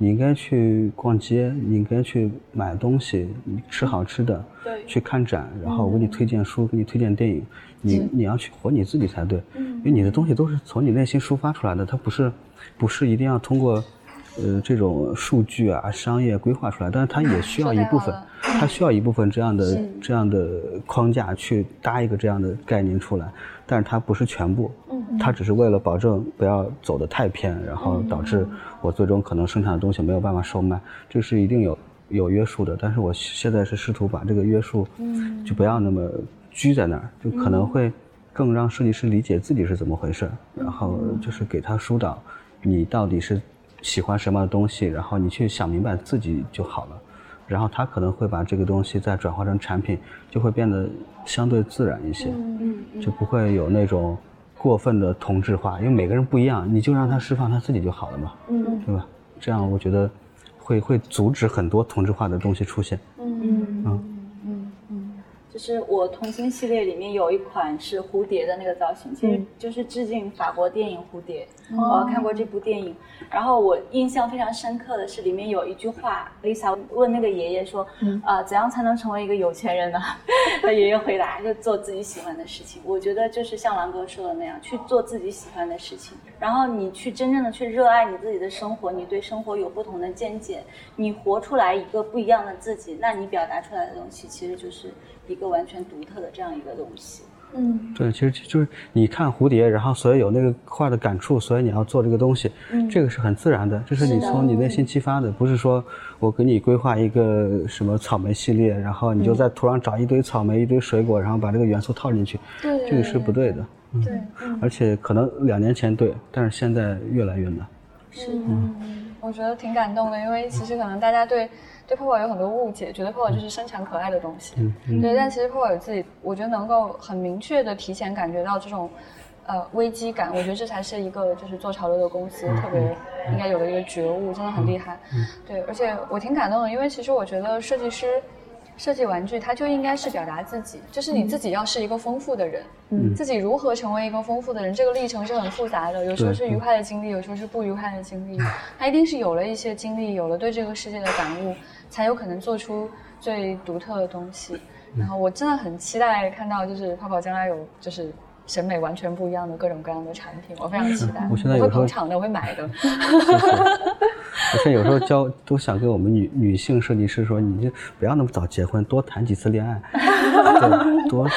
E: 你应该去逛街，你应该去买东西，吃好吃的，去看展，然后我给你推荐书，给你推荐电影。你你要去活你自己才对，因为你的东西都是从你内心抒发出来的，它不是不是一定要通过呃这种数据啊商业规划出来，但是它也需要一部分，它需要一部分这样的这样的框架去搭一个这样的概念出来。但是它不是全部，它只是为了保证不要走得太偏，然后导致我最终可能生产的东西没有办法售卖，这是一定有有约束的。但是我现在是试图把这个约束，就不要那么拘在那儿，就可能会更让设计师理解自己是怎么回事，然后就是给他疏导，你到底是喜欢什么样的东西，然后你去想明白自己就好了。然后他可能会把这个东西再转化成产品，就会变得相对自然一些，就不会有那种过分的同质化，因为每个人不一样，你就让他释放他自己就好了嘛，对吧？这样我觉得会会阻止很多同质化的东西出现。嗯嗯。
C: 就是我童心系列里面有一款是蝴蝶的那个造型，其实就是致敬法国电影《蝴蝶》。我看过这部电影，然后我印象非常深刻的是里面有一句话，Lisa 问那个爷爷说：“啊，怎样才能成为一个有钱人呢？” 他爷爷回答：“就做自己喜欢的事情。”我觉得就是像狼哥说的那样，去做自己喜欢的事情，然后你去真正的去热爱你自己的生活，你对生活有不同的见解，你活出来一个不一样的自己，那你表达出来的东西其实就是。一个完全独特的这样一个东西，
E: 嗯，对，其实就是你看蝴蝶，然后所以有那个画的感触，所以你要做这个东西，嗯，这个是很自然的，这是你从你内心激发的，不是说我给你规划一个什么草莓系列，然后你就在图上找一堆草莓、一堆水果，然后把这个元素套进去，
D: 对，
E: 这个是不对的，
D: 对，
E: 而且可能两年前对，但是现在越来越难，
D: 是，嗯，我觉得挺感动的，因为其实可能大家对。对泡泡有很多误解，觉得泡泡就是生产可爱的东西。对，但其实泡泡有自己，我觉得能够很明确的提前感觉到这种，呃，危机感。我觉得这才是一个就是做潮流的公司特别应该有的一个觉悟，真的很厉害。对，而且我挺感动的，因为其实我觉得设计师。设计玩具，它就应该是表达自己，就是你自己要是一个丰富的人，嗯，自己如何成为一个丰富的人，这个历程是很复杂的，有时候是愉快的经历，有时候是不愉快的经历，他一定是有了一些经历，有了对这个世界的感悟，才有可能做出最独特的东西。然后我真的很期待看到，就是泡泡将来有就是审美完全不一样的各种各样的产品，我非常期待。
E: 我现在有
D: 捧场的，我会买的。
E: 我现在有时候教都想跟我们女女性设计师说，你就不要那么早结婚，多谈几次恋爱，多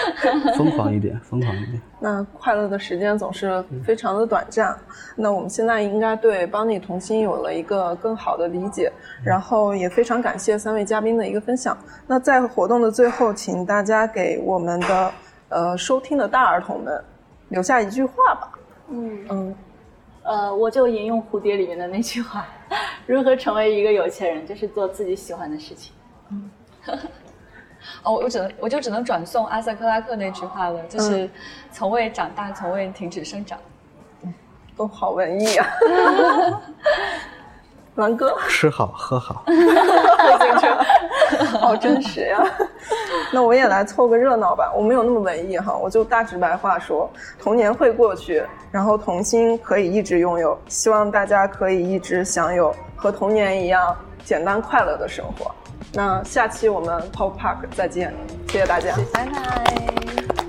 E: 疯狂一点，疯狂一点。
B: 那快乐的时间总是非常的短暂，那我们现在应该对邦尼童心有了一个更好的理解，然后也非常感谢三位嘉宾的一个分享。那在活动的最后，请大家给我们的呃收听的大儿童们留下一句话吧。嗯嗯。
C: 呃，我就引用蝴蝶里面的那句话：如何成为一个有钱人，就是做自己喜欢的事情。嗯。
D: 哦，我只能我就只能转送阿瑟克拉克那句话了，就是从未长大，从未停止生长。
B: 都好文艺啊！蓝哥，
E: 吃好喝好，
B: 好真实呀！那我也来凑个热闹吧。我没有那么文艺哈，我就大直白话说：童年会过去，然后童心可以一直拥有。希望大家可以一直享有和童年一样简单快乐的生活。那下期我们 Pop Park 再见，谢谢大家，
D: 拜拜。